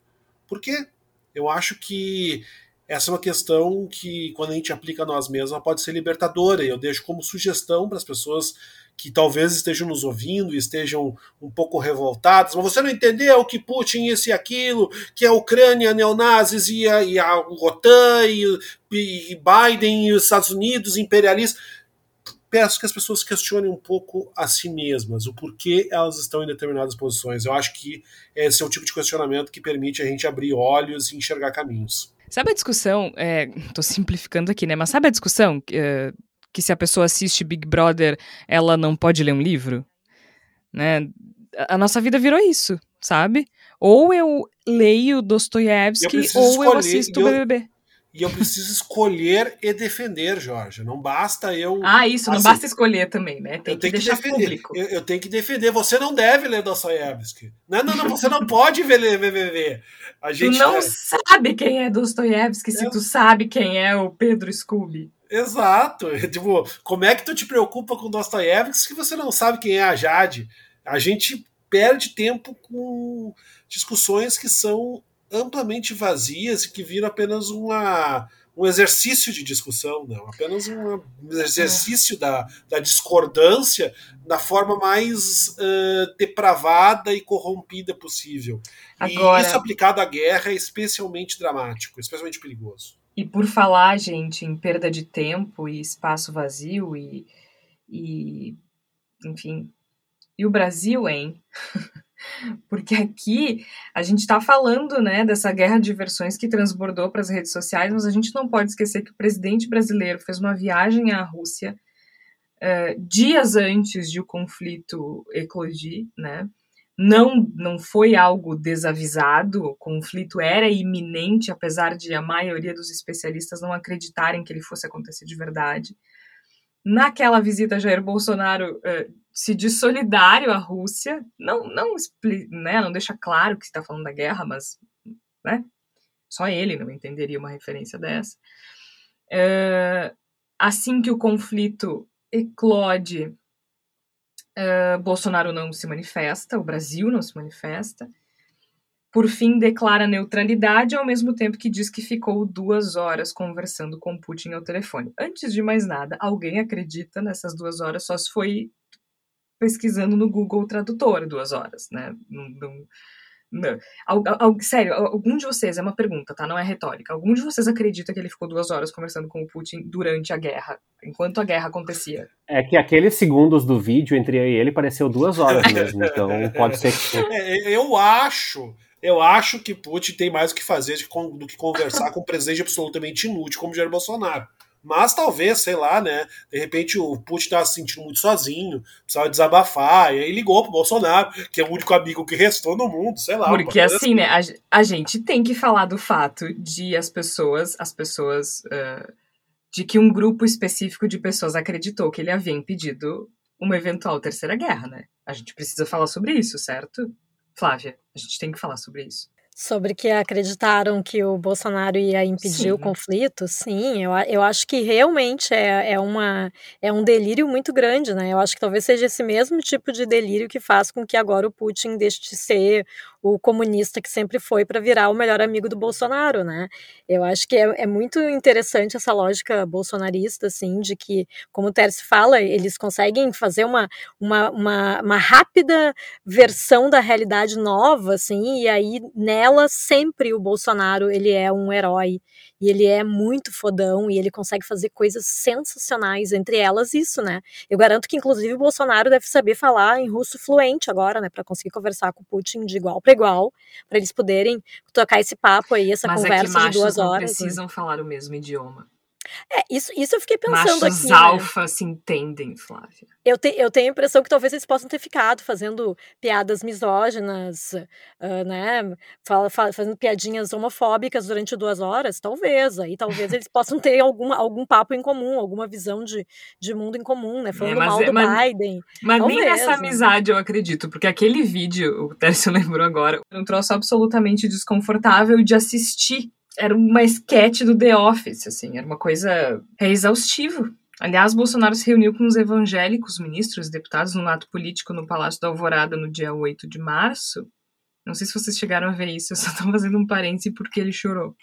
Por quê? Eu acho que essa é uma questão que, quando a gente aplica a nós mesmos, pode ser libertadora. E eu deixo como sugestão para as pessoas que talvez estejam nos ouvindo e estejam um pouco revoltados, mas você não entendeu que Putin isso e aquilo, que a Ucrânia, neonazis e a, e a OTAN e, e Biden e os Estados Unidos imperialistas. Peço que as pessoas questionem um pouco a si mesmas, o porquê elas estão em determinadas posições. Eu acho que esse é o tipo de questionamento que permite a gente abrir olhos e enxergar caminhos. Sabe a discussão, é, tô simplificando aqui, né? Mas sabe a discussão é, que se a pessoa assiste Big Brother, ela não pode ler um livro, né? A nossa vida virou isso, sabe? Ou eu leio Dostoiévski ou escolher, eu assisto o BBB. E eu preciso escolher e defender, Jorge. Não basta eu. Ah, isso, não assim, basta escolher também, né? Tem que deixar que público. Eu, eu, tenho que defender. Você não deve ler Dostoiévski. Não, não, não, você não pode ver BBB. A gente tu não é... sabe quem é Dostoiévski se tu sabe quem é o Pedro Scooby. Exato. *laughs* Tipo, como é que tu te preocupa com Dostoiévski se você não sabe quem é a Jade? A gente perde tempo com discussões que são amplamente vazias e que viram apenas uma, um exercício de discussão, não, apenas um exercício da, da discordância da forma mais uh, depravada e corrompida possível. Agora... E isso aplicado à guerra é especialmente dramático, especialmente perigoso. E por falar, gente, em perda de tempo e espaço vazio e, e enfim, e o Brasil, hein? *laughs* Porque aqui a gente está falando né, dessa guerra de versões que transbordou para as redes sociais, mas a gente não pode esquecer que o presidente brasileiro fez uma viagem à Rússia uh, dias antes de o conflito eclodir, né? não, não foi algo desavisado, o conflito era iminente, apesar de a maioria dos especialistas não acreditarem que ele fosse acontecer de verdade. Naquela visita, Jair Bolsonaro uh, se diz solidário à Rússia, não, não, né, não deixa claro que está falando da guerra, mas né, só ele não entenderia uma referência dessa. Uh, assim que o conflito eclode, Uh, Bolsonaro não se manifesta, o Brasil não se manifesta. Por fim declara neutralidade ao mesmo tempo que diz que ficou duas horas conversando com Putin ao telefone. Antes de mais nada, alguém acredita nessas duas horas só se foi pesquisando no Google Tradutor duas horas, né? Não, não, não. Al, al, sério, algum de vocês, é uma pergunta, tá? Não é retórica. Algum de vocês acredita que ele ficou duas horas conversando com o Putin durante a guerra, enquanto a guerra acontecia? É que aqueles segundos do vídeo entre eu e ele pareceu duas horas mesmo, então pode ser que. *laughs* É, eu acho. Eu acho que Putin tem mais o que fazer do que conversar com um presidente absolutamente inútil como Jair Bolsonaro. Mas talvez, sei lá, né? De repente o Putin estava se sentindo muito sozinho, precisava desabafar, e aí ligou pro Bolsonaro, que é o único amigo que restou no mundo, sei lá. Porque assim, assim, né? A, a, gente tem que falar do fato de as pessoas, as pessoas. Uh, de que um grupo específico de pessoas acreditou que ele havia impedido uma eventual terceira guerra, né? A gente precisa falar sobre isso, certo? Flávia, a gente tem que falar sobre isso. Sobre que acreditaram que o Bolsonaro ia impedir sim. o conflito, sim, eu, eu acho que realmente é, é, uma, é um delírio muito grande, né? Eu acho que talvez seja esse mesmo tipo de delírio que faz com que agora o Putin deixe de ser o comunista que sempre foi para virar o melhor amigo do Bolsonaro, né? Eu acho que é, é, muito interessante essa lógica bolsonarista, assim, de que, como o Terce fala, eles conseguem fazer uma, uma, uma, uma rápida versão da realidade nova, assim, e aí nela ela sempre o Bolsonaro, ele é um herói e ele é muito fodão e ele consegue fazer coisas sensacionais, entre elas isso, né? Eu garanto que inclusive o Bolsonaro deve saber falar em russo fluente agora, né, para conseguir conversar com o Putin de igual para igual, para eles poderem tocar esse papo aí, essa Mas conversa é de duas horas. Né? precisam né? falar o mesmo idioma. É, isso, isso eu fiquei pensando Machos aqui. alfa né? se entendem, Flávia. Eu, te, eu tenho a impressão que talvez eles possam ter ficado fazendo piadas misóginas, uh, né? Fala, fazendo piadinhas homofóbicas durante duas horas, talvez. Aí talvez eles possam ter algum, algum papo em comum, alguma visão de, de mundo em comum, né? Falando é, mal do mas, Biden. Mas talvez, nem nessa né? amizade eu acredito, porque aquele vídeo, o Tércio *laughs* lembrou agora, um troço absolutamente desconfortável de assistir era uma esquete do The Office, assim, era uma coisa é exaustivo. Aliás, Bolsonaro se reuniu com os evangélicos, ministros e deputados no ato político no Palácio da Alvorada no dia 8 de março. Não sei se vocês chegaram a ver isso, *laughs* eu só estou fazendo um parêntese porque ele chorou.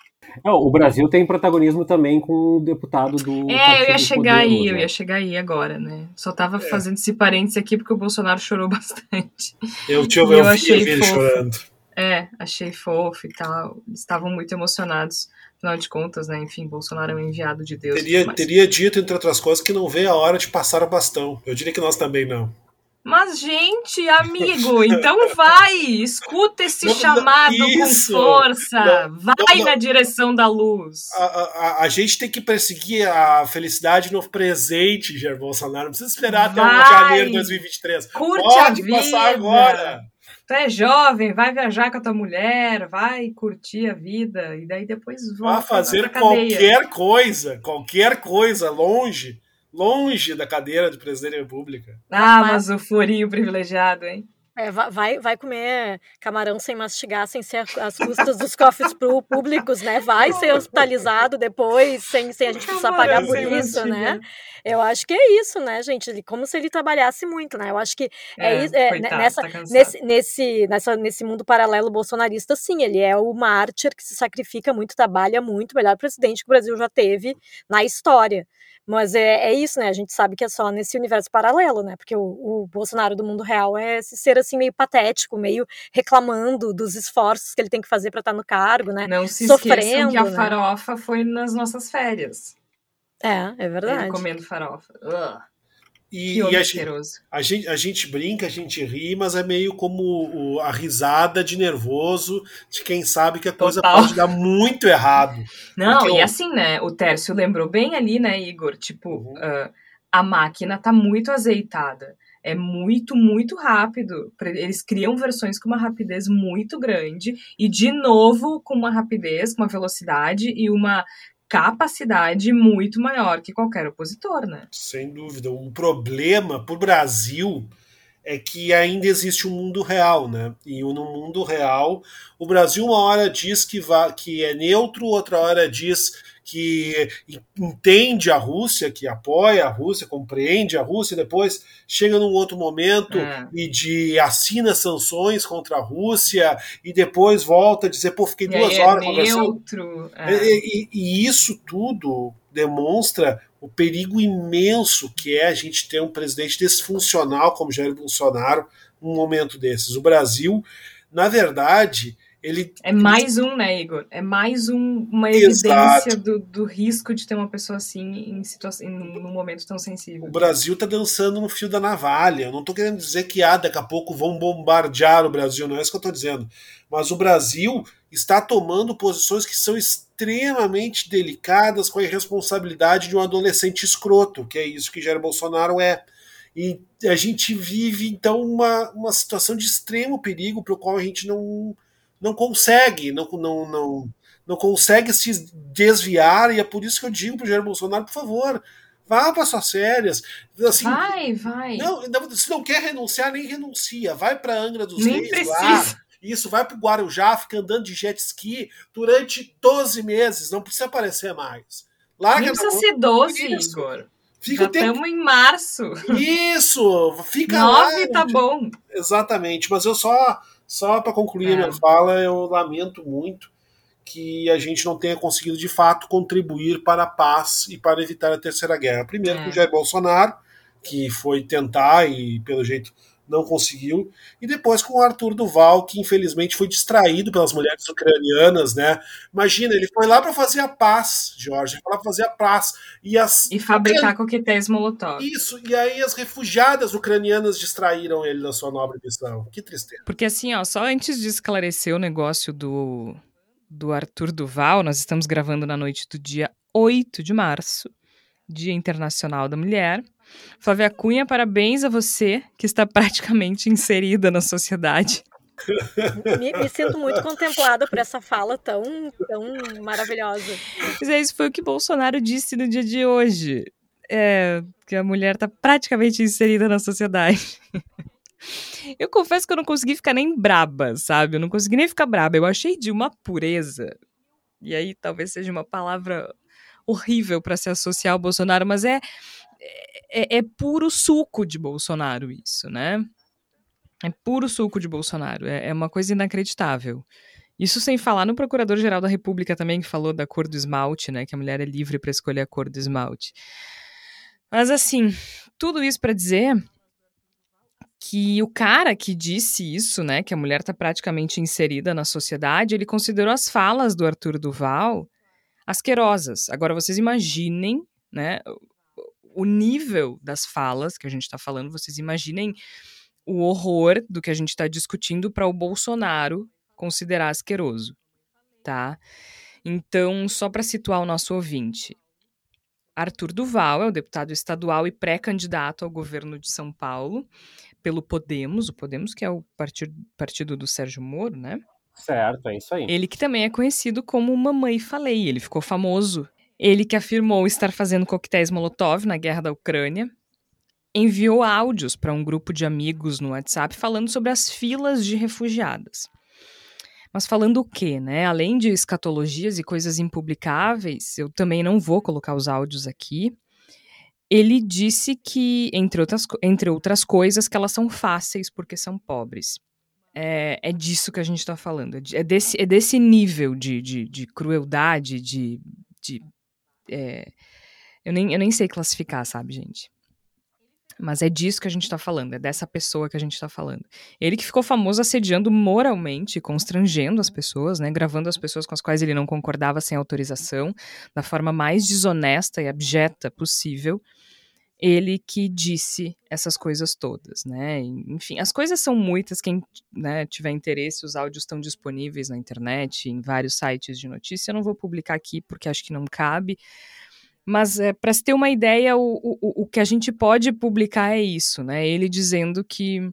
Não, o Brasil tem protagonismo também com o deputado do. É, Partido eu ia chegar Podemos, aí, né? eu ia chegar aí agora, né? Só tava é. fazendo esse parêntese aqui porque o Bolsonaro chorou *laughs* bastante. Eu, eu, eu, vi ele chorando. É, achei fofo e tal. Estavam muito emocionados. Afinal de contas, né? Enfim, Bolsonaro é um enviado de Deus. Teria, teria dito, entre outras coisas, que não veio a hora de passar o bastão. Eu diria que nós também não. Mas, gente, amigo, *laughs* então vai! Escuta esse não, chamado isso, com força! não, vai não, na direção da luz! A, a, a, gente tem que perseguir a felicidade no presente, Jair Bolsonaro. Não precisa esperar até vai, janeiro de 2023. Curte Pode a vida. passar agora! Tu é jovem, vai viajar com a tua mulher, vai curtir a vida e daí depois volta. Vai fazer qualquer coisa, qualquer coisa, longe, longe da cadeira de presidente da República. Ah, mas o furinho privilegiado, hein? É, vai, vai comer camarão sem mastigar, sem ser as custas dos cofres públicos, né? Vai ser hospitalizado depois, sem, sem a gente precisar pagar por isso, né? Eu acho que é isso, né, gente? Como se ele trabalhasse muito, né? Eu acho que é, é, é coitado, nessa, tá nesse, nesse, nessa, nesse mundo paralelo bolsonarista, sim, ele é o mártir que se sacrifica muito, trabalha muito, melhor presidente que o Brasil já teve na história. Mas é, é isso, né? A gente sabe que é só nesse universo paralelo, né? Porque o, o Bolsonaro do mundo real é esse ser assim meio patético, meio reclamando dos esforços que ele tem que fazer para estar no cargo, né? Não se Sofrendo, que a né? farofa foi nas nossas férias. É, é verdade. Ele comendo farofa. Ugh. E, e a, gente, a, gente, a gente brinca, a gente ri, mas é meio como o- a risada de nervoso de quem sabe que a coisa Total. pode dar muito errado. *laughs* Não, e eu- assim, né? O Tércio lembrou bem ali, né, Igor? Tipo, Uhum. ah, a máquina tá muito azeitada. É muito, muito rápido. Eles criam versões com uma rapidez muito grande e, de novo, com uma rapidez, com uma velocidade e uma capacidade muito maior que qualquer opositor, né? Sem dúvida. O problema para o Brasil é que ainda existe um mundo real, né? E no mundo real, o Brasil uma hora diz que, que é neutro, outra hora diz que entende a Rússia, que apoia a Rússia, compreende a Rússia, depois chega num outro momento é. e de assina sanções contra a Rússia e depois volta a dizer, pô, fiquei duas é horas é conversando. E, e, e isso tudo demonstra o perigo imenso que é a gente ter um presidente disfuncional como Jair Bolsonaro num momento desses. O Brasil, na verdade, ele. É mais um, né, Igor? É mais um, uma evidência do, do, risco de ter uma pessoa assim em situação, num momento tão sensível. O Brasil está dançando no fio da navalha. Eu não estou querendo dizer que ah, daqui a pouco vão bombardear o Brasil, não é isso que eu estou dizendo. Mas o Brasil está tomando posições que são extremamente delicadas com a irresponsabilidade de um adolescente escroto, que é isso que Jair Bolsonaro é. E a gente vive, então, uma, uma situação de extremo perigo para o qual a gente não não consegue, não, não, não, não consegue se desviar, e é por isso que eu digo para o Jair Bolsonaro, por favor, vá para suas férias. Assim, vai, vai. Não, se não quer renunciar, nem renuncia. Vai para Angra dos nem Reis precisa. lá. Isso, vai para o Guarujá, fica andando de jet ski durante 12 meses, não precisa aparecer mais. Larga nem precisa ser 12, isso. Igor. Fica Já estamos em março. Isso, fica Nove lá. tá bom. Exatamente, mas eu só só para concluir é. a minha fala, eu lamento muito que a gente não tenha conseguido de fato contribuir para a paz e para evitar a terceira guerra. Primeiro é. com o Jair Bolsonaro, que foi tentar e pelo jeito não conseguiu. E depois com o Arthur Duval, que infelizmente foi distraído pelas mulheres ucranianas, né? Imagina, ele foi lá para fazer a paz, Jorge, foi lá para fazer a paz. E, as... e fabricar coquetéis Molotov. Isso, e aí as refugiadas ucranianas distraíram ele da sua nobre missão. Que tristeza. Porque assim, ó, só antes de esclarecer o negócio do, do Arthur Duval, nós estamos gravando na noite do dia 8 de março, Dia Internacional da Mulher. Flávia Cunha, parabéns a você que está praticamente inserida na sociedade. Me, me, sinto muito contemplada por essa fala tão, tão maravilhosa. Mas é, isso foi o que Bolsonaro disse no dia de hoje. É, que a mulher está praticamente inserida na sociedade. Eu confesso que eu não consegui ficar nem braba, sabe? Eu não consegui nem ficar braba. Eu achei de uma pureza. E aí talvez seja uma palavra horrível para se associar ao Bolsonaro, mas é é, é puro suco de Bolsonaro isso, né? É puro suco de Bolsonaro. É, é uma coisa inacreditável. Isso sem falar no Procurador-Geral da República também, que falou da cor do esmalte, né? Que a mulher é livre para escolher a cor do esmalte. Mas assim, tudo isso para dizer que o cara que disse isso, né, que a mulher está praticamente inserida na sociedade, ele considerou as falas do Arthur Duval asquerosas. Agora vocês imaginem, né, o nível das falas que a gente está falando, vocês imaginem o horror do que a gente está discutindo para o Bolsonaro considerar asqueroso, tá? Então, só para situar o nosso ouvinte, Arthur Duval é o deputado estadual e pré-candidato ao governo de São Paulo pelo Podemos, o Podemos que é o partido, partido do Sérgio Moro, né? Certo, é isso aí. Ele que também é conhecido como Mamãe Falei, ele ficou famoso ele que afirmou estar fazendo coquetéis Molotov na guerra da Ucrânia, enviou áudios para um grupo de amigos no WhatsApp falando sobre as filas de refugiadas. Mas falando o quê, né? Além de escatologias e coisas impublicáveis, eu também não vou colocar os áudios aqui. Ele disse que, entre outras, entre outras coisas, que elas são fáceis porque são pobres. É, é disso que a gente está falando. É desse, é desse nível de, de, de crueldade, de, de é, eu, nem, eu nem sei classificar, sabe, gente? Mas é disso que a gente tá falando, é dessa pessoa que a gente tá falando. Ele que ficou famoso assediando moralmente, constrangendo as pessoas, né? Gravando as pessoas com as quais ele não concordava sem autorização, da forma mais desonesta e abjeta possível. Ele que disse essas coisas todas, né? Enfim, as coisas são muitas. Quem né, tiver interesse, os áudios estão disponíveis na internet, em vários sites de notícia. Eu não vou publicar aqui porque acho que não cabe. Mas é, para se ter uma ideia, o, o, o que a gente pode publicar é isso, né? Ele dizendo que,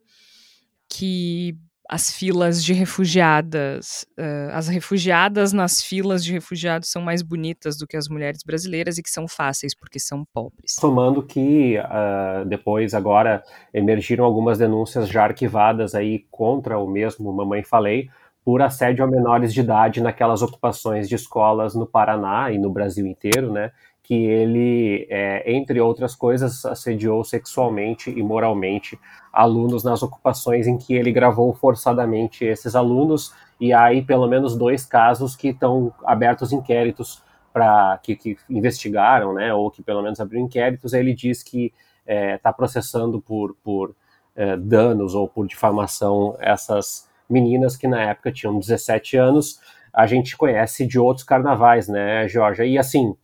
que as filas de refugiadas, uh, as refugiadas nas filas de refugiados são mais bonitas do que as mulheres brasileiras e que são fáceis porque são pobres. Somando que uh, depois agora emergiram algumas denúncias já arquivadas aí contra o mesmo Mamãe Falei, por assédio a menores de idade naquelas ocupações de escolas no Paraná e no Brasil inteiro, né? Que ele, é, entre outras coisas, assediou sexualmente e moralmente alunos nas ocupações em que ele gravou forçadamente esses alunos, e há aí pelo menos dois casos que estão abertos inquéritos para que, que, investigaram, né? Ou que pelo menos abriram inquéritos. Ele diz que está é, tá processando por, por é, danos ou por difamação essas meninas que na época tinham 17 anos, a gente conhece de outros carnavais, né, Georgia? E assim,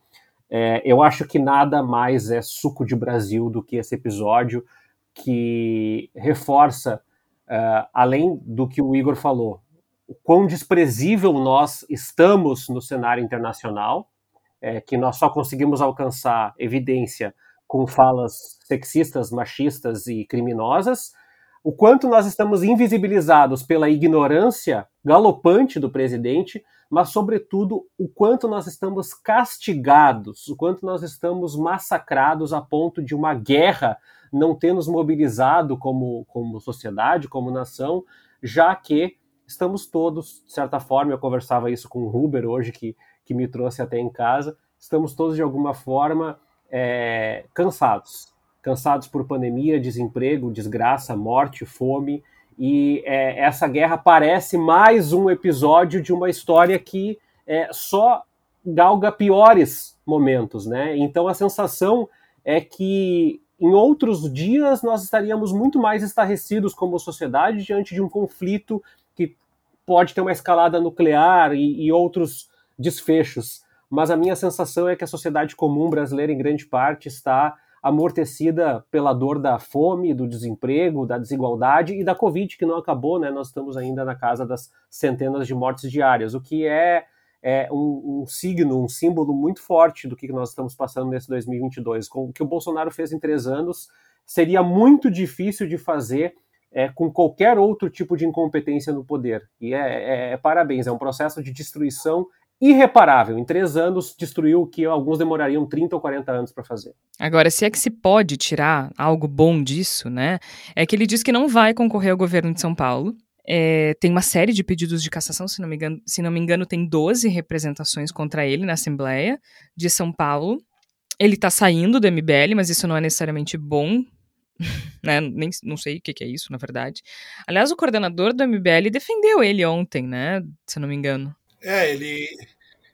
é, eu acho que nada mais é suco de Brasil do que esse episódio que reforça, uh, além do que o Igor falou, o quão desprezível nós estamos no cenário internacional, é, que nós só conseguimos alcançar evidência com falas sexistas, machistas e criminosas, o quanto nós estamos invisibilizados pela ignorância galopante do presidente, mas, sobretudo, o quanto nós estamos castigados, o quanto nós estamos massacrados a ponto de uma guerra não ter nos mobilizado como, como sociedade, como nação, já que estamos todos, de certa forma, eu conversava isso com o Huber hoje, que, que me trouxe até em casa, estamos todos, de alguma forma, é, cansados cansados por pandemia, desemprego, desgraça, morte, fome. E é, essa guerra parece mais um episódio de uma história que é, só galga piores momentos, né? Então a sensação é que em outros dias nós estaríamos muito mais estarrecidos como sociedade diante de um conflito que pode ter uma escalada nuclear e, e outros desfechos. Mas a minha sensação é que a sociedade comum brasileira, em grande parte, está amortecida pela dor da fome, do desemprego, da desigualdade e da Covid, que não acabou, né? Nós estamos ainda na casa das centenas de mortes diárias, o que é, é um, um, signo, um símbolo muito forte do que nós estamos passando nesse 2022. Com o que o Bolsonaro fez em três anos, seria muito difícil de fazer é, com qualquer outro tipo de incompetência no poder. E é, é, é parabéns, é um processo de destruição irreparável. Em três anos, destruiu o que alguns demorariam 30 ou 40 anos para fazer. Agora, se é que se pode tirar algo bom disso, né? É que ele diz que não vai concorrer ao governo de São Paulo. É, tem uma série de pedidos de cassação, se não, me engano, se não me engano, tem 12 representações contra ele na Assembleia de São Paulo. Ele está saindo do MBL, mas isso não é necessariamente bom, *laughs* né? Nem, não sei o que, que, é isso, na verdade. Aliás, o coordenador do MBL defendeu ele ontem, né? Se não me engano. É, ele,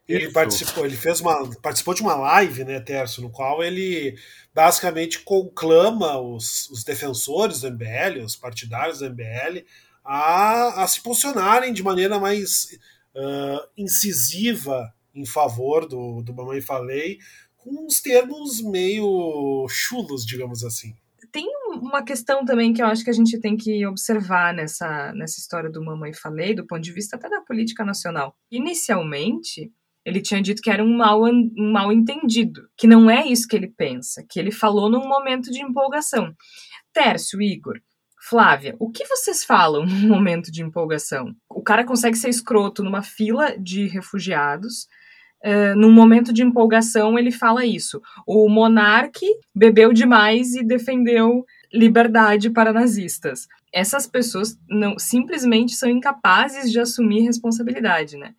ele participou, ele fez uma, participou de uma live, né, Terço, no qual ele basicamente conclama os, os defensores do MBL, os partidários do MBL, a, a se posicionarem de maneira mais uh, incisiva em favor do, do Mamãe Falei, com uns termos meio chulos, digamos assim. Tem uma questão também que eu acho que a gente tem que observar nessa, nessa história do Mamãe Falei, do ponto de vista até da política nacional. Inicialmente, ele tinha dito que era um mal, um mal entendido, que não é isso que ele pensa, que ele falou num momento de empolgação. Tércio, Igor, Flávia, o que vocês falam *laughs* num momento de empolgação? O cara consegue ser escroto numa fila de refugiados, uh, num momento de empolgação, ele fala isso. O monarque bebeu demais e defendeu liberdade para nazistas. Essas pessoas não simplesmente são incapazes de assumir responsabilidade, né?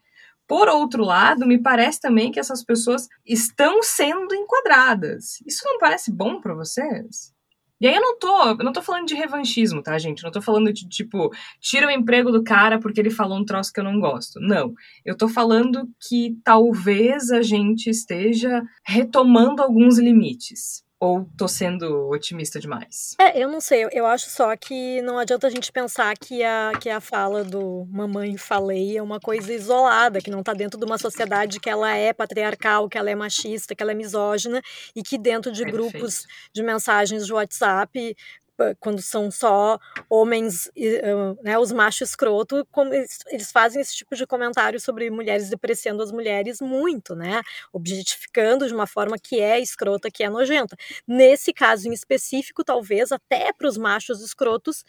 Por outro lado, me parece também que essas pessoas estão sendo enquadradas. Isso não parece bom para vocês? E aí eu não tô, eu não tô falando de revanchismo, tá, gente? Eu não tô falando de, tipo, tira o emprego do cara porque ele falou um troço que eu não gosto. Não. Eu tô falando que talvez a gente esteja retomando alguns limites. Ou tô sendo otimista demais? É, eu não sei. Eu acho só que não adianta a gente pensar que a, que a fala do mamãe falei é uma coisa isolada, que não tá dentro de uma sociedade que ela é patriarcal, que ela é machista, que ela é misógina e que dentro de Perfeito. grupos de mensagens de WhatsApp quando são só homens, né, os machos escroto, como eles, eles, fazem esse tipo de comentário sobre mulheres depreciando as mulheres muito, né, objetificando de uma forma que é escrota, que é nojenta. Nesse caso em específico, talvez até para os machos escrotos,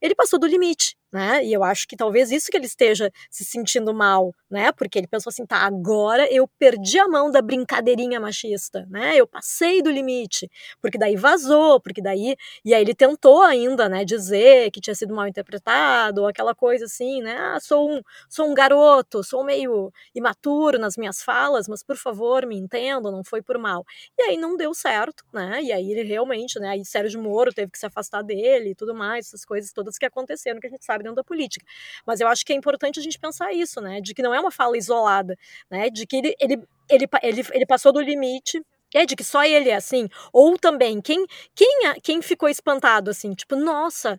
ele passou do limite. Né? E eu acho que talvez isso que ele esteja se sentindo mal, né? Porque ele pensou assim, tá, agora eu perdi a mão da brincadeirinha machista, né? Eu passei do limite, porque daí vazou, porque daí e aí ele tentou ainda, né, dizer que tinha sido mal interpretado, ou aquela coisa assim, né? Ah, sou um sou um garoto, sou meio imaturo nas minhas falas, mas por favor, me entendam, não foi por mal. E aí não deu certo, né? E aí ele realmente, né, aí Sérgio Moro teve que se afastar dele e tudo mais, essas coisas todas que aconteceram que a gente sabe dentro da política. Mas eu acho que é importante a gente pensar isso, né? De que não é uma fala isolada, né? De que ele, ele, ele, ele, ele passou do limite é de que só ele é assim, ou também quem quem quem ficou espantado assim, tipo, nossa,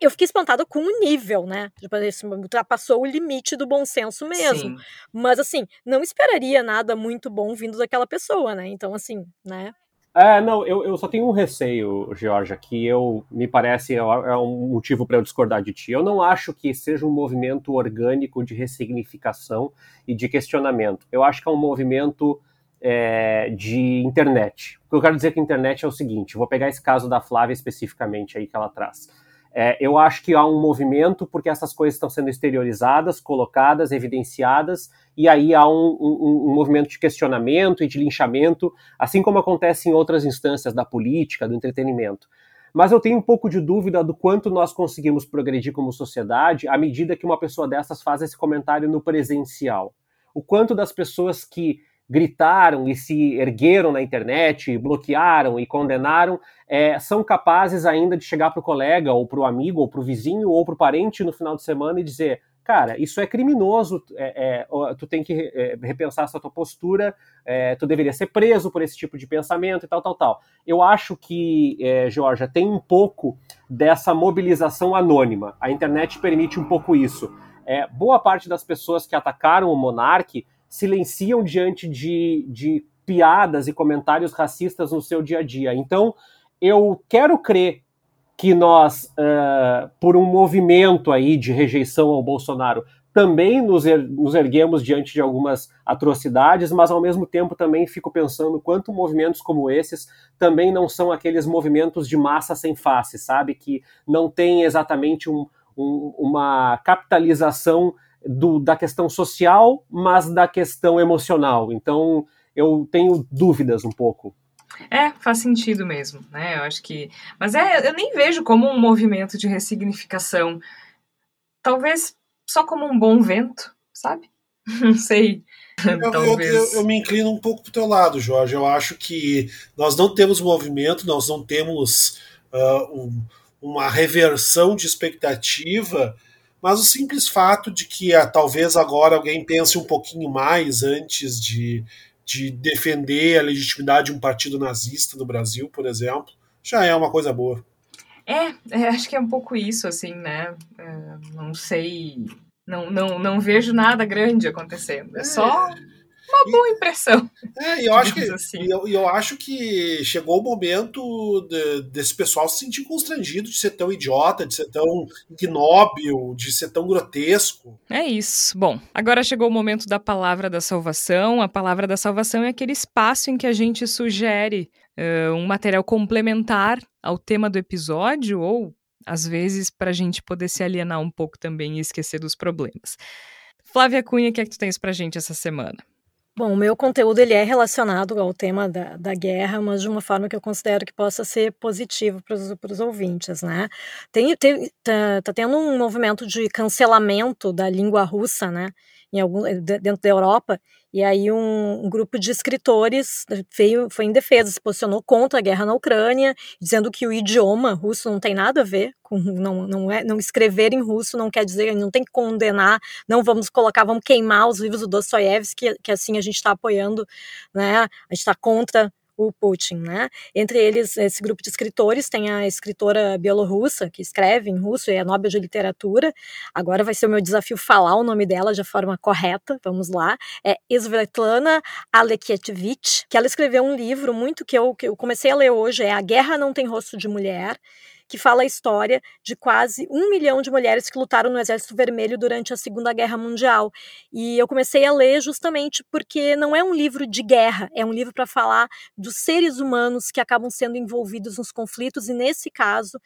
eu fiquei espantado com o nível, né? Tipo, ultrapassou o limite do bom senso mesmo. Sim. Mas assim, não esperaria nada muito bom vindo daquela pessoa, né? Então assim, né? É, não, eu, eu só tenho um receio, Georgia, que eu me parece é, é um motivo para eu discordar de ti. Eu não acho que seja um movimento orgânico de ressignificação e de questionamento. Eu acho que é um movimento é, de internet. O que eu quero dizer com internet é o seguinte: vou pegar esse caso da Flávia especificamente aí que ela traz. É, eu acho que há um movimento porque essas coisas estão sendo exteriorizadas, colocadas, evidenciadas, e aí há um, um, um, movimento de questionamento e de linchamento, assim como acontece em outras instâncias da política, do entretenimento. Mas eu tenho um pouco de dúvida do quanto nós conseguimos progredir como sociedade à medida que uma pessoa dessas faz esse comentário no presencial. O quanto das pessoas que gritaram e se ergueram na internet, bloquearam e condenaram, é, são capazes ainda de chegar para o colega, ou para o amigo, ou para o vizinho, ou para o parente no final de semana e dizer: cara, isso é criminoso, é, é, tu tem que é, repensar essa tua postura, é, tu deveria ser preso por esse tipo de pensamento e tal, tal, tal. Eu acho que, é, Georgia, tem um pouco dessa mobilização anônima. A internet permite um pouco isso. É, boa parte das pessoas que atacaram o monarque silenciam diante de, de piadas e comentários racistas no seu dia a dia. Então, eu quero crer que nós, uh, por um movimento aí de rejeição ao Bolsonaro, também nos, er nos erguemos diante de algumas atrocidades, mas ao mesmo tempo também fico pensando quanto movimentos como esses também não são aqueles movimentos de massa sem face, sabe? Que não tem exatamente um, um, uma capitalização do, da questão social, mas da questão emocional. Então, eu tenho dúvidas um pouco. É, faz sentido mesmo, né? Eu acho que. Mas é, eu nem vejo como um movimento de ressignificação. Talvez só como um bom vento, sabe? *laughs* Não sei. Eu, Talvez. Eu, eu, eu, me inclino um pouco pro teu lado, Jorge. Eu acho que nós não temos movimento, nós não temos uh, um, uma reversão de expectativa mas o simples fato de que ah, talvez agora alguém pense um pouquinho mais antes de, de defender a legitimidade de um partido nazista no Brasil, por exemplo, já é uma coisa boa. É, é acho que é um pouco isso, assim, né? É, não sei. Não, não, não vejo nada grande acontecendo. É, é só uma boa impressão. É, eu acho que assim. eu, eu acho que chegou o momento de, desse pessoal se sentir constrangido de ser tão idiota, de ser tão ignóbil, de ser tão grotesco. É isso. Bom, agora chegou o momento da palavra da salvação. A palavra da salvação é aquele espaço em que a gente sugere uh, um material complementar ao tema do episódio ou às vezes para a gente poder se alienar um pouco também e esquecer dos problemas. Flávia Cunha, o que é que tu tens pra gente essa semana? Bom, o meu conteúdo ele é relacionado ao tema da, da guerra, mas de uma forma que eu considero que possa ser positivo para os ouvintes, né? Tem, tem, tá, tá tendo um movimento de cancelamento da língua russa, né? Em algum, dentro da Europa, e aí um, um, grupo de escritores veio, foi em defesa, se posicionou contra a guerra na Ucrânia, dizendo que o idioma russo não tem nada a ver com não, não, é, não escrever em russo não quer dizer, não tem que condenar, não vamos colocar, vamos queimar os livros do Dostoiévski, que, que assim a gente está apoiando, né? A gente está contra o Putin, né? Entre eles, esse grupo de escritores tem a escritora bielorrussa que escreve em russo e é Nobel de Literatura. Agora vai ser o meu desafio falar o nome dela de forma correta. Vamos lá. É Svetlana Alexievich, que ela escreveu um livro muito que eu, que eu comecei a ler hoje, é A Guerra Não Tem Rosto de Mulher que fala a história de quase um milhão de mulheres que lutaram no Exército Vermelho durante a Segunda Guerra Mundial. E eu comecei a ler justamente porque não é um livro de guerra, é um livro para falar dos seres humanos que acabam sendo envolvidos nos conflitos, e nesse caso,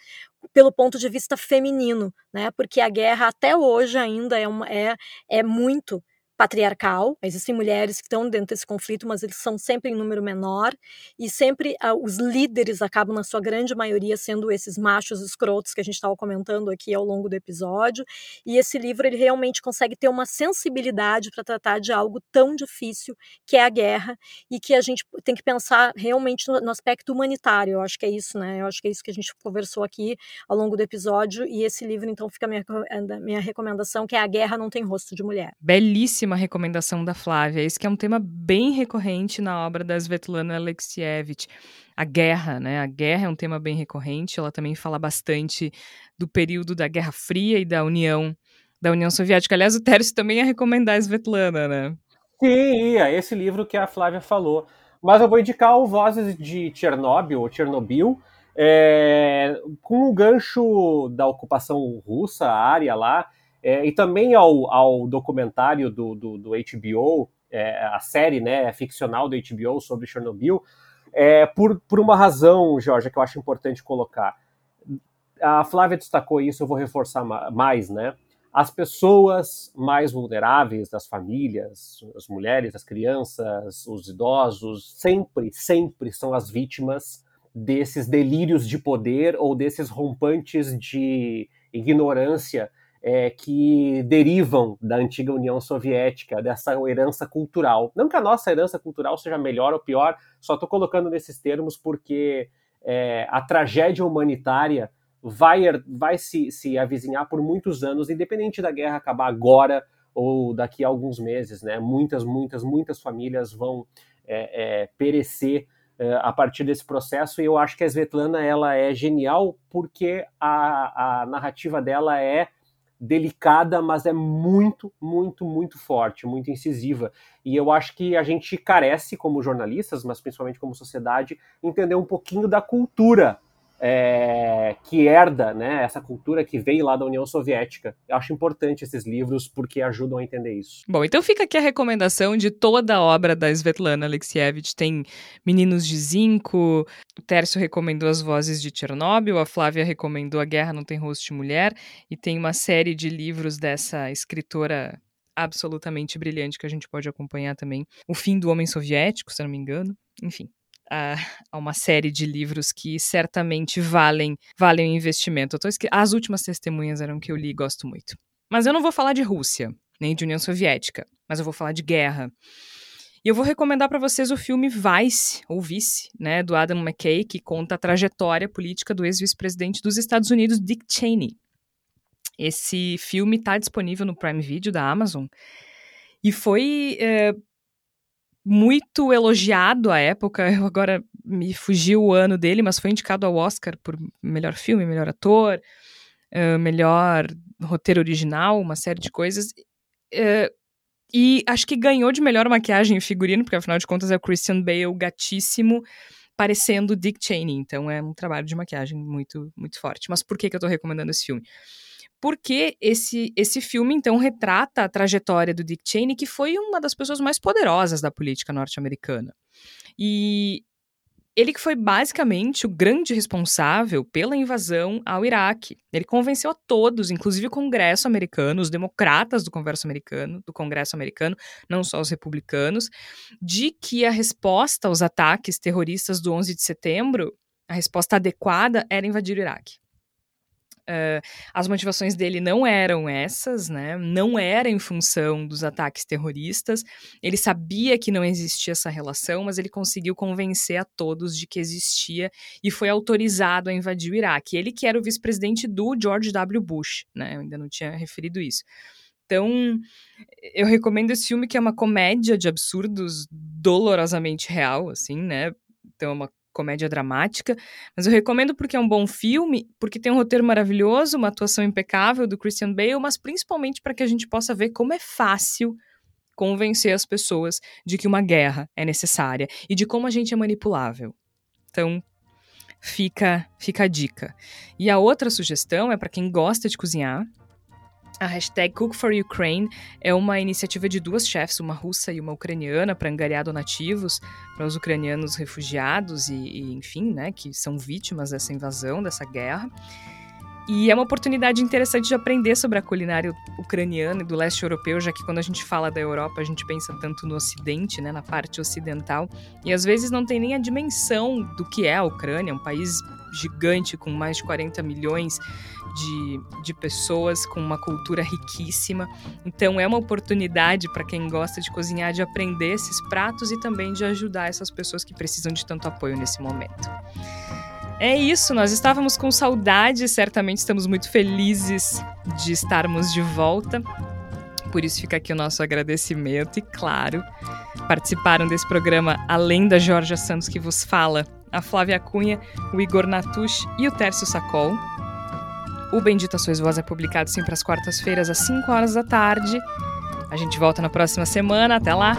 pelo ponto de vista feminino, né? Porque a guerra até hoje ainda é, uma, é, é muito patriarcal. Existem mulheres que estão dentro desse conflito, mas eles são sempre em número menor e sempre uh, os líderes acabam na sua grande maioria sendo esses machos escrotos que a gente estava comentando aqui ao longo do episódio. E esse livro ele realmente consegue ter uma sensibilidade para tratar de algo tão difícil que é a guerra e que a gente tem que pensar realmente no, no aspecto humanitário. Eu acho que é isso, né? Eu acho que é isso que a gente conversou aqui ao longo do episódio e esse livro então fica a minha, a minha recomendação que é a guerra não tem rosto de mulher. Belíssimo uma recomendação da Flávia. Esse que é um tema bem recorrente na obra da Svetlana Alexievich. A guerra, né? A guerra é um tema bem recorrente. Ela também fala bastante do período da Guerra Fria e da União da União Soviética. Aliás, o Tércio também ia recomendar a Svetlana, né? Sim, ia. Esse livro que a Flávia falou. Mas eu vou indicar o Vozes de Chernobyl, ou Chernobyl, é, com o gancho da ocupação russa, a área lá, é, e também ao, ao documentário do, do, do HBO, é, a série né, ficcional do HBO sobre Chernobyl, é, por, por uma razão, Jorge, que eu acho importante colocar. A Flávia destacou isso, eu vou reforçar mais, né? As pessoas mais vulneráveis das famílias, as mulheres, as crianças, os idosos, sempre, sempre são as vítimas desses delírios de poder ou desses rompantes de ignorância é, que derivam da antiga União Soviética, dessa herança cultural. Não que a nossa herança cultural seja melhor ou pior, só estou colocando nesses termos porque é, a tragédia humanitária vai, vai se, se avizinhar por muitos anos, independente da guerra acabar agora ou daqui a alguns meses. Né? Muitas, muitas, muitas famílias vão é, é perecer é, a partir desse processo, e eu acho que a Svetlana ela é genial porque a, a narrativa dela é delicada, mas é muito, muito, muito forte, muito incisiva. E eu acho que a gente carece, como jornalistas, mas principalmente como sociedade, entender um pouquinho da cultura é, que herda né, essa cultura que veio lá da União Soviética. Eu acho importante esses livros porque ajudam a entender isso. Bom, então fica aqui a recomendação de toda a obra da Svetlana Alexievich. Tem Meninos de Zinco, o Tércio recomendou As Vozes de Chernobyl, a Flávia recomendou A Guerra Não Tem Rosto de Mulher, e tem uma série de livros dessa escritora absolutamente brilhante que a gente pode acompanhar também. O Fim do Homem Soviético, se não me engano. Enfim, a, a, uma série de livros que certamente valem valem o investimento. Esque... As últimas testemunhas eram que eu li e gosto muito. Mas eu não vou falar de Rússia, nem de União Soviética, mas eu vou falar de guerra. E eu vou recomendar para vocês o filme Vice, ou Vice, né, do Adam McKay, que conta a trajetória política do ex-vice-presidente dos Estados Unidos, Dick Cheney. Esse filme está disponível no Prime Video da Amazon e foi é, muito elogiado à época. Eu agora me fugiu o ano dele, mas foi indicado ao Oscar por melhor filme, melhor ator, uh, melhor roteiro original, uma série de coisas. Uh, e acho que ganhou de melhor maquiagem e figurino, porque afinal de contas é o Christian Bale gatíssimo, parecendo Dick Cheney. Então é um trabalho de maquiagem muito, muito forte. Mas por que, que eu tô recomendando esse filme? Porque esse, esse filme, então, retrata a trajetória do Dick Cheney, que foi uma das pessoas mais poderosas da política norte-americana. E ele que foi basicamente o grande responsável pela invasão ao Iraque. Ele convenceu a todos, inclusive o Congresso americano, os democratas do Congresso americano, do Congresso americano, não só os republicanos, de que a resposta aos ataques terroristas do 11 de setembro, a resposta adequada era invadir o Iraque. Uh, as motivações dele não eram essas, né? Não era em função dos ataques terroristas. Ele sabia que não existia essa relação, mas ele conseguiu convencer a todos de que existia e foi autorizado a invadir o Iraque. Ele que era o vice-presidente do George W. Bush, né? Eu ainda não tinha referido isso. Então, eu recomendo esse filme que é uma comédia de absurdos dolorosamente real, assim, né? Então, é uma comédia dramática, mas eu recomendo porque é um bom filme, porque tem um roteiro maravilhoso, uma atuação impecável do Christian Bale, mas principalmente para que a gente possa ver como é fácil convencer as pessoas de que uma guerra é necessária e de como a gente é manipulável. Então, fica, fica a dica. E a outra sugestão é para quem gosta de cozinhar. A hashtag Cook for Ukraine é uma iniciativa de duas chefs, uma russa e uma ucraniana, para angariar donativos para os ucranianos refugiados e, e, enfim, né, que são vítimas dessa invasão, dessa guerra. E é uma oportunidade interessante de aprender sobre a culinária ucraniana e do leste europeu, já que quando a gente fala da Europa, a gente pensa tanto no ocidente, né, na parte ocidental, e às vezes não tem nem a dimensão do que é a Ucrânia, um país gigante com mais de 40 milhões de, de pessoas, com uma cultura riquíssima. Então é uma oportunidade para quem gosta de cozinhar de aprender esses pratos e também de ajudar essas pessoas que precisam de tanto apoio nesse momento. É isso, nós estávamos com saudade, certamente estamos muito felizes de estarmos de volta. Por isso fica aqui o nosso agradecimento e, claro, participaram desse programa, além da Jorge Santos que vos fala, a Flávia Cunha, o Igor Natush e o Tércio Sacol. O Bendita Sois Voz é publicado sempre às quartas-feiras, às 5 horas da tarde. A gente volta na próxima semana. Até lá!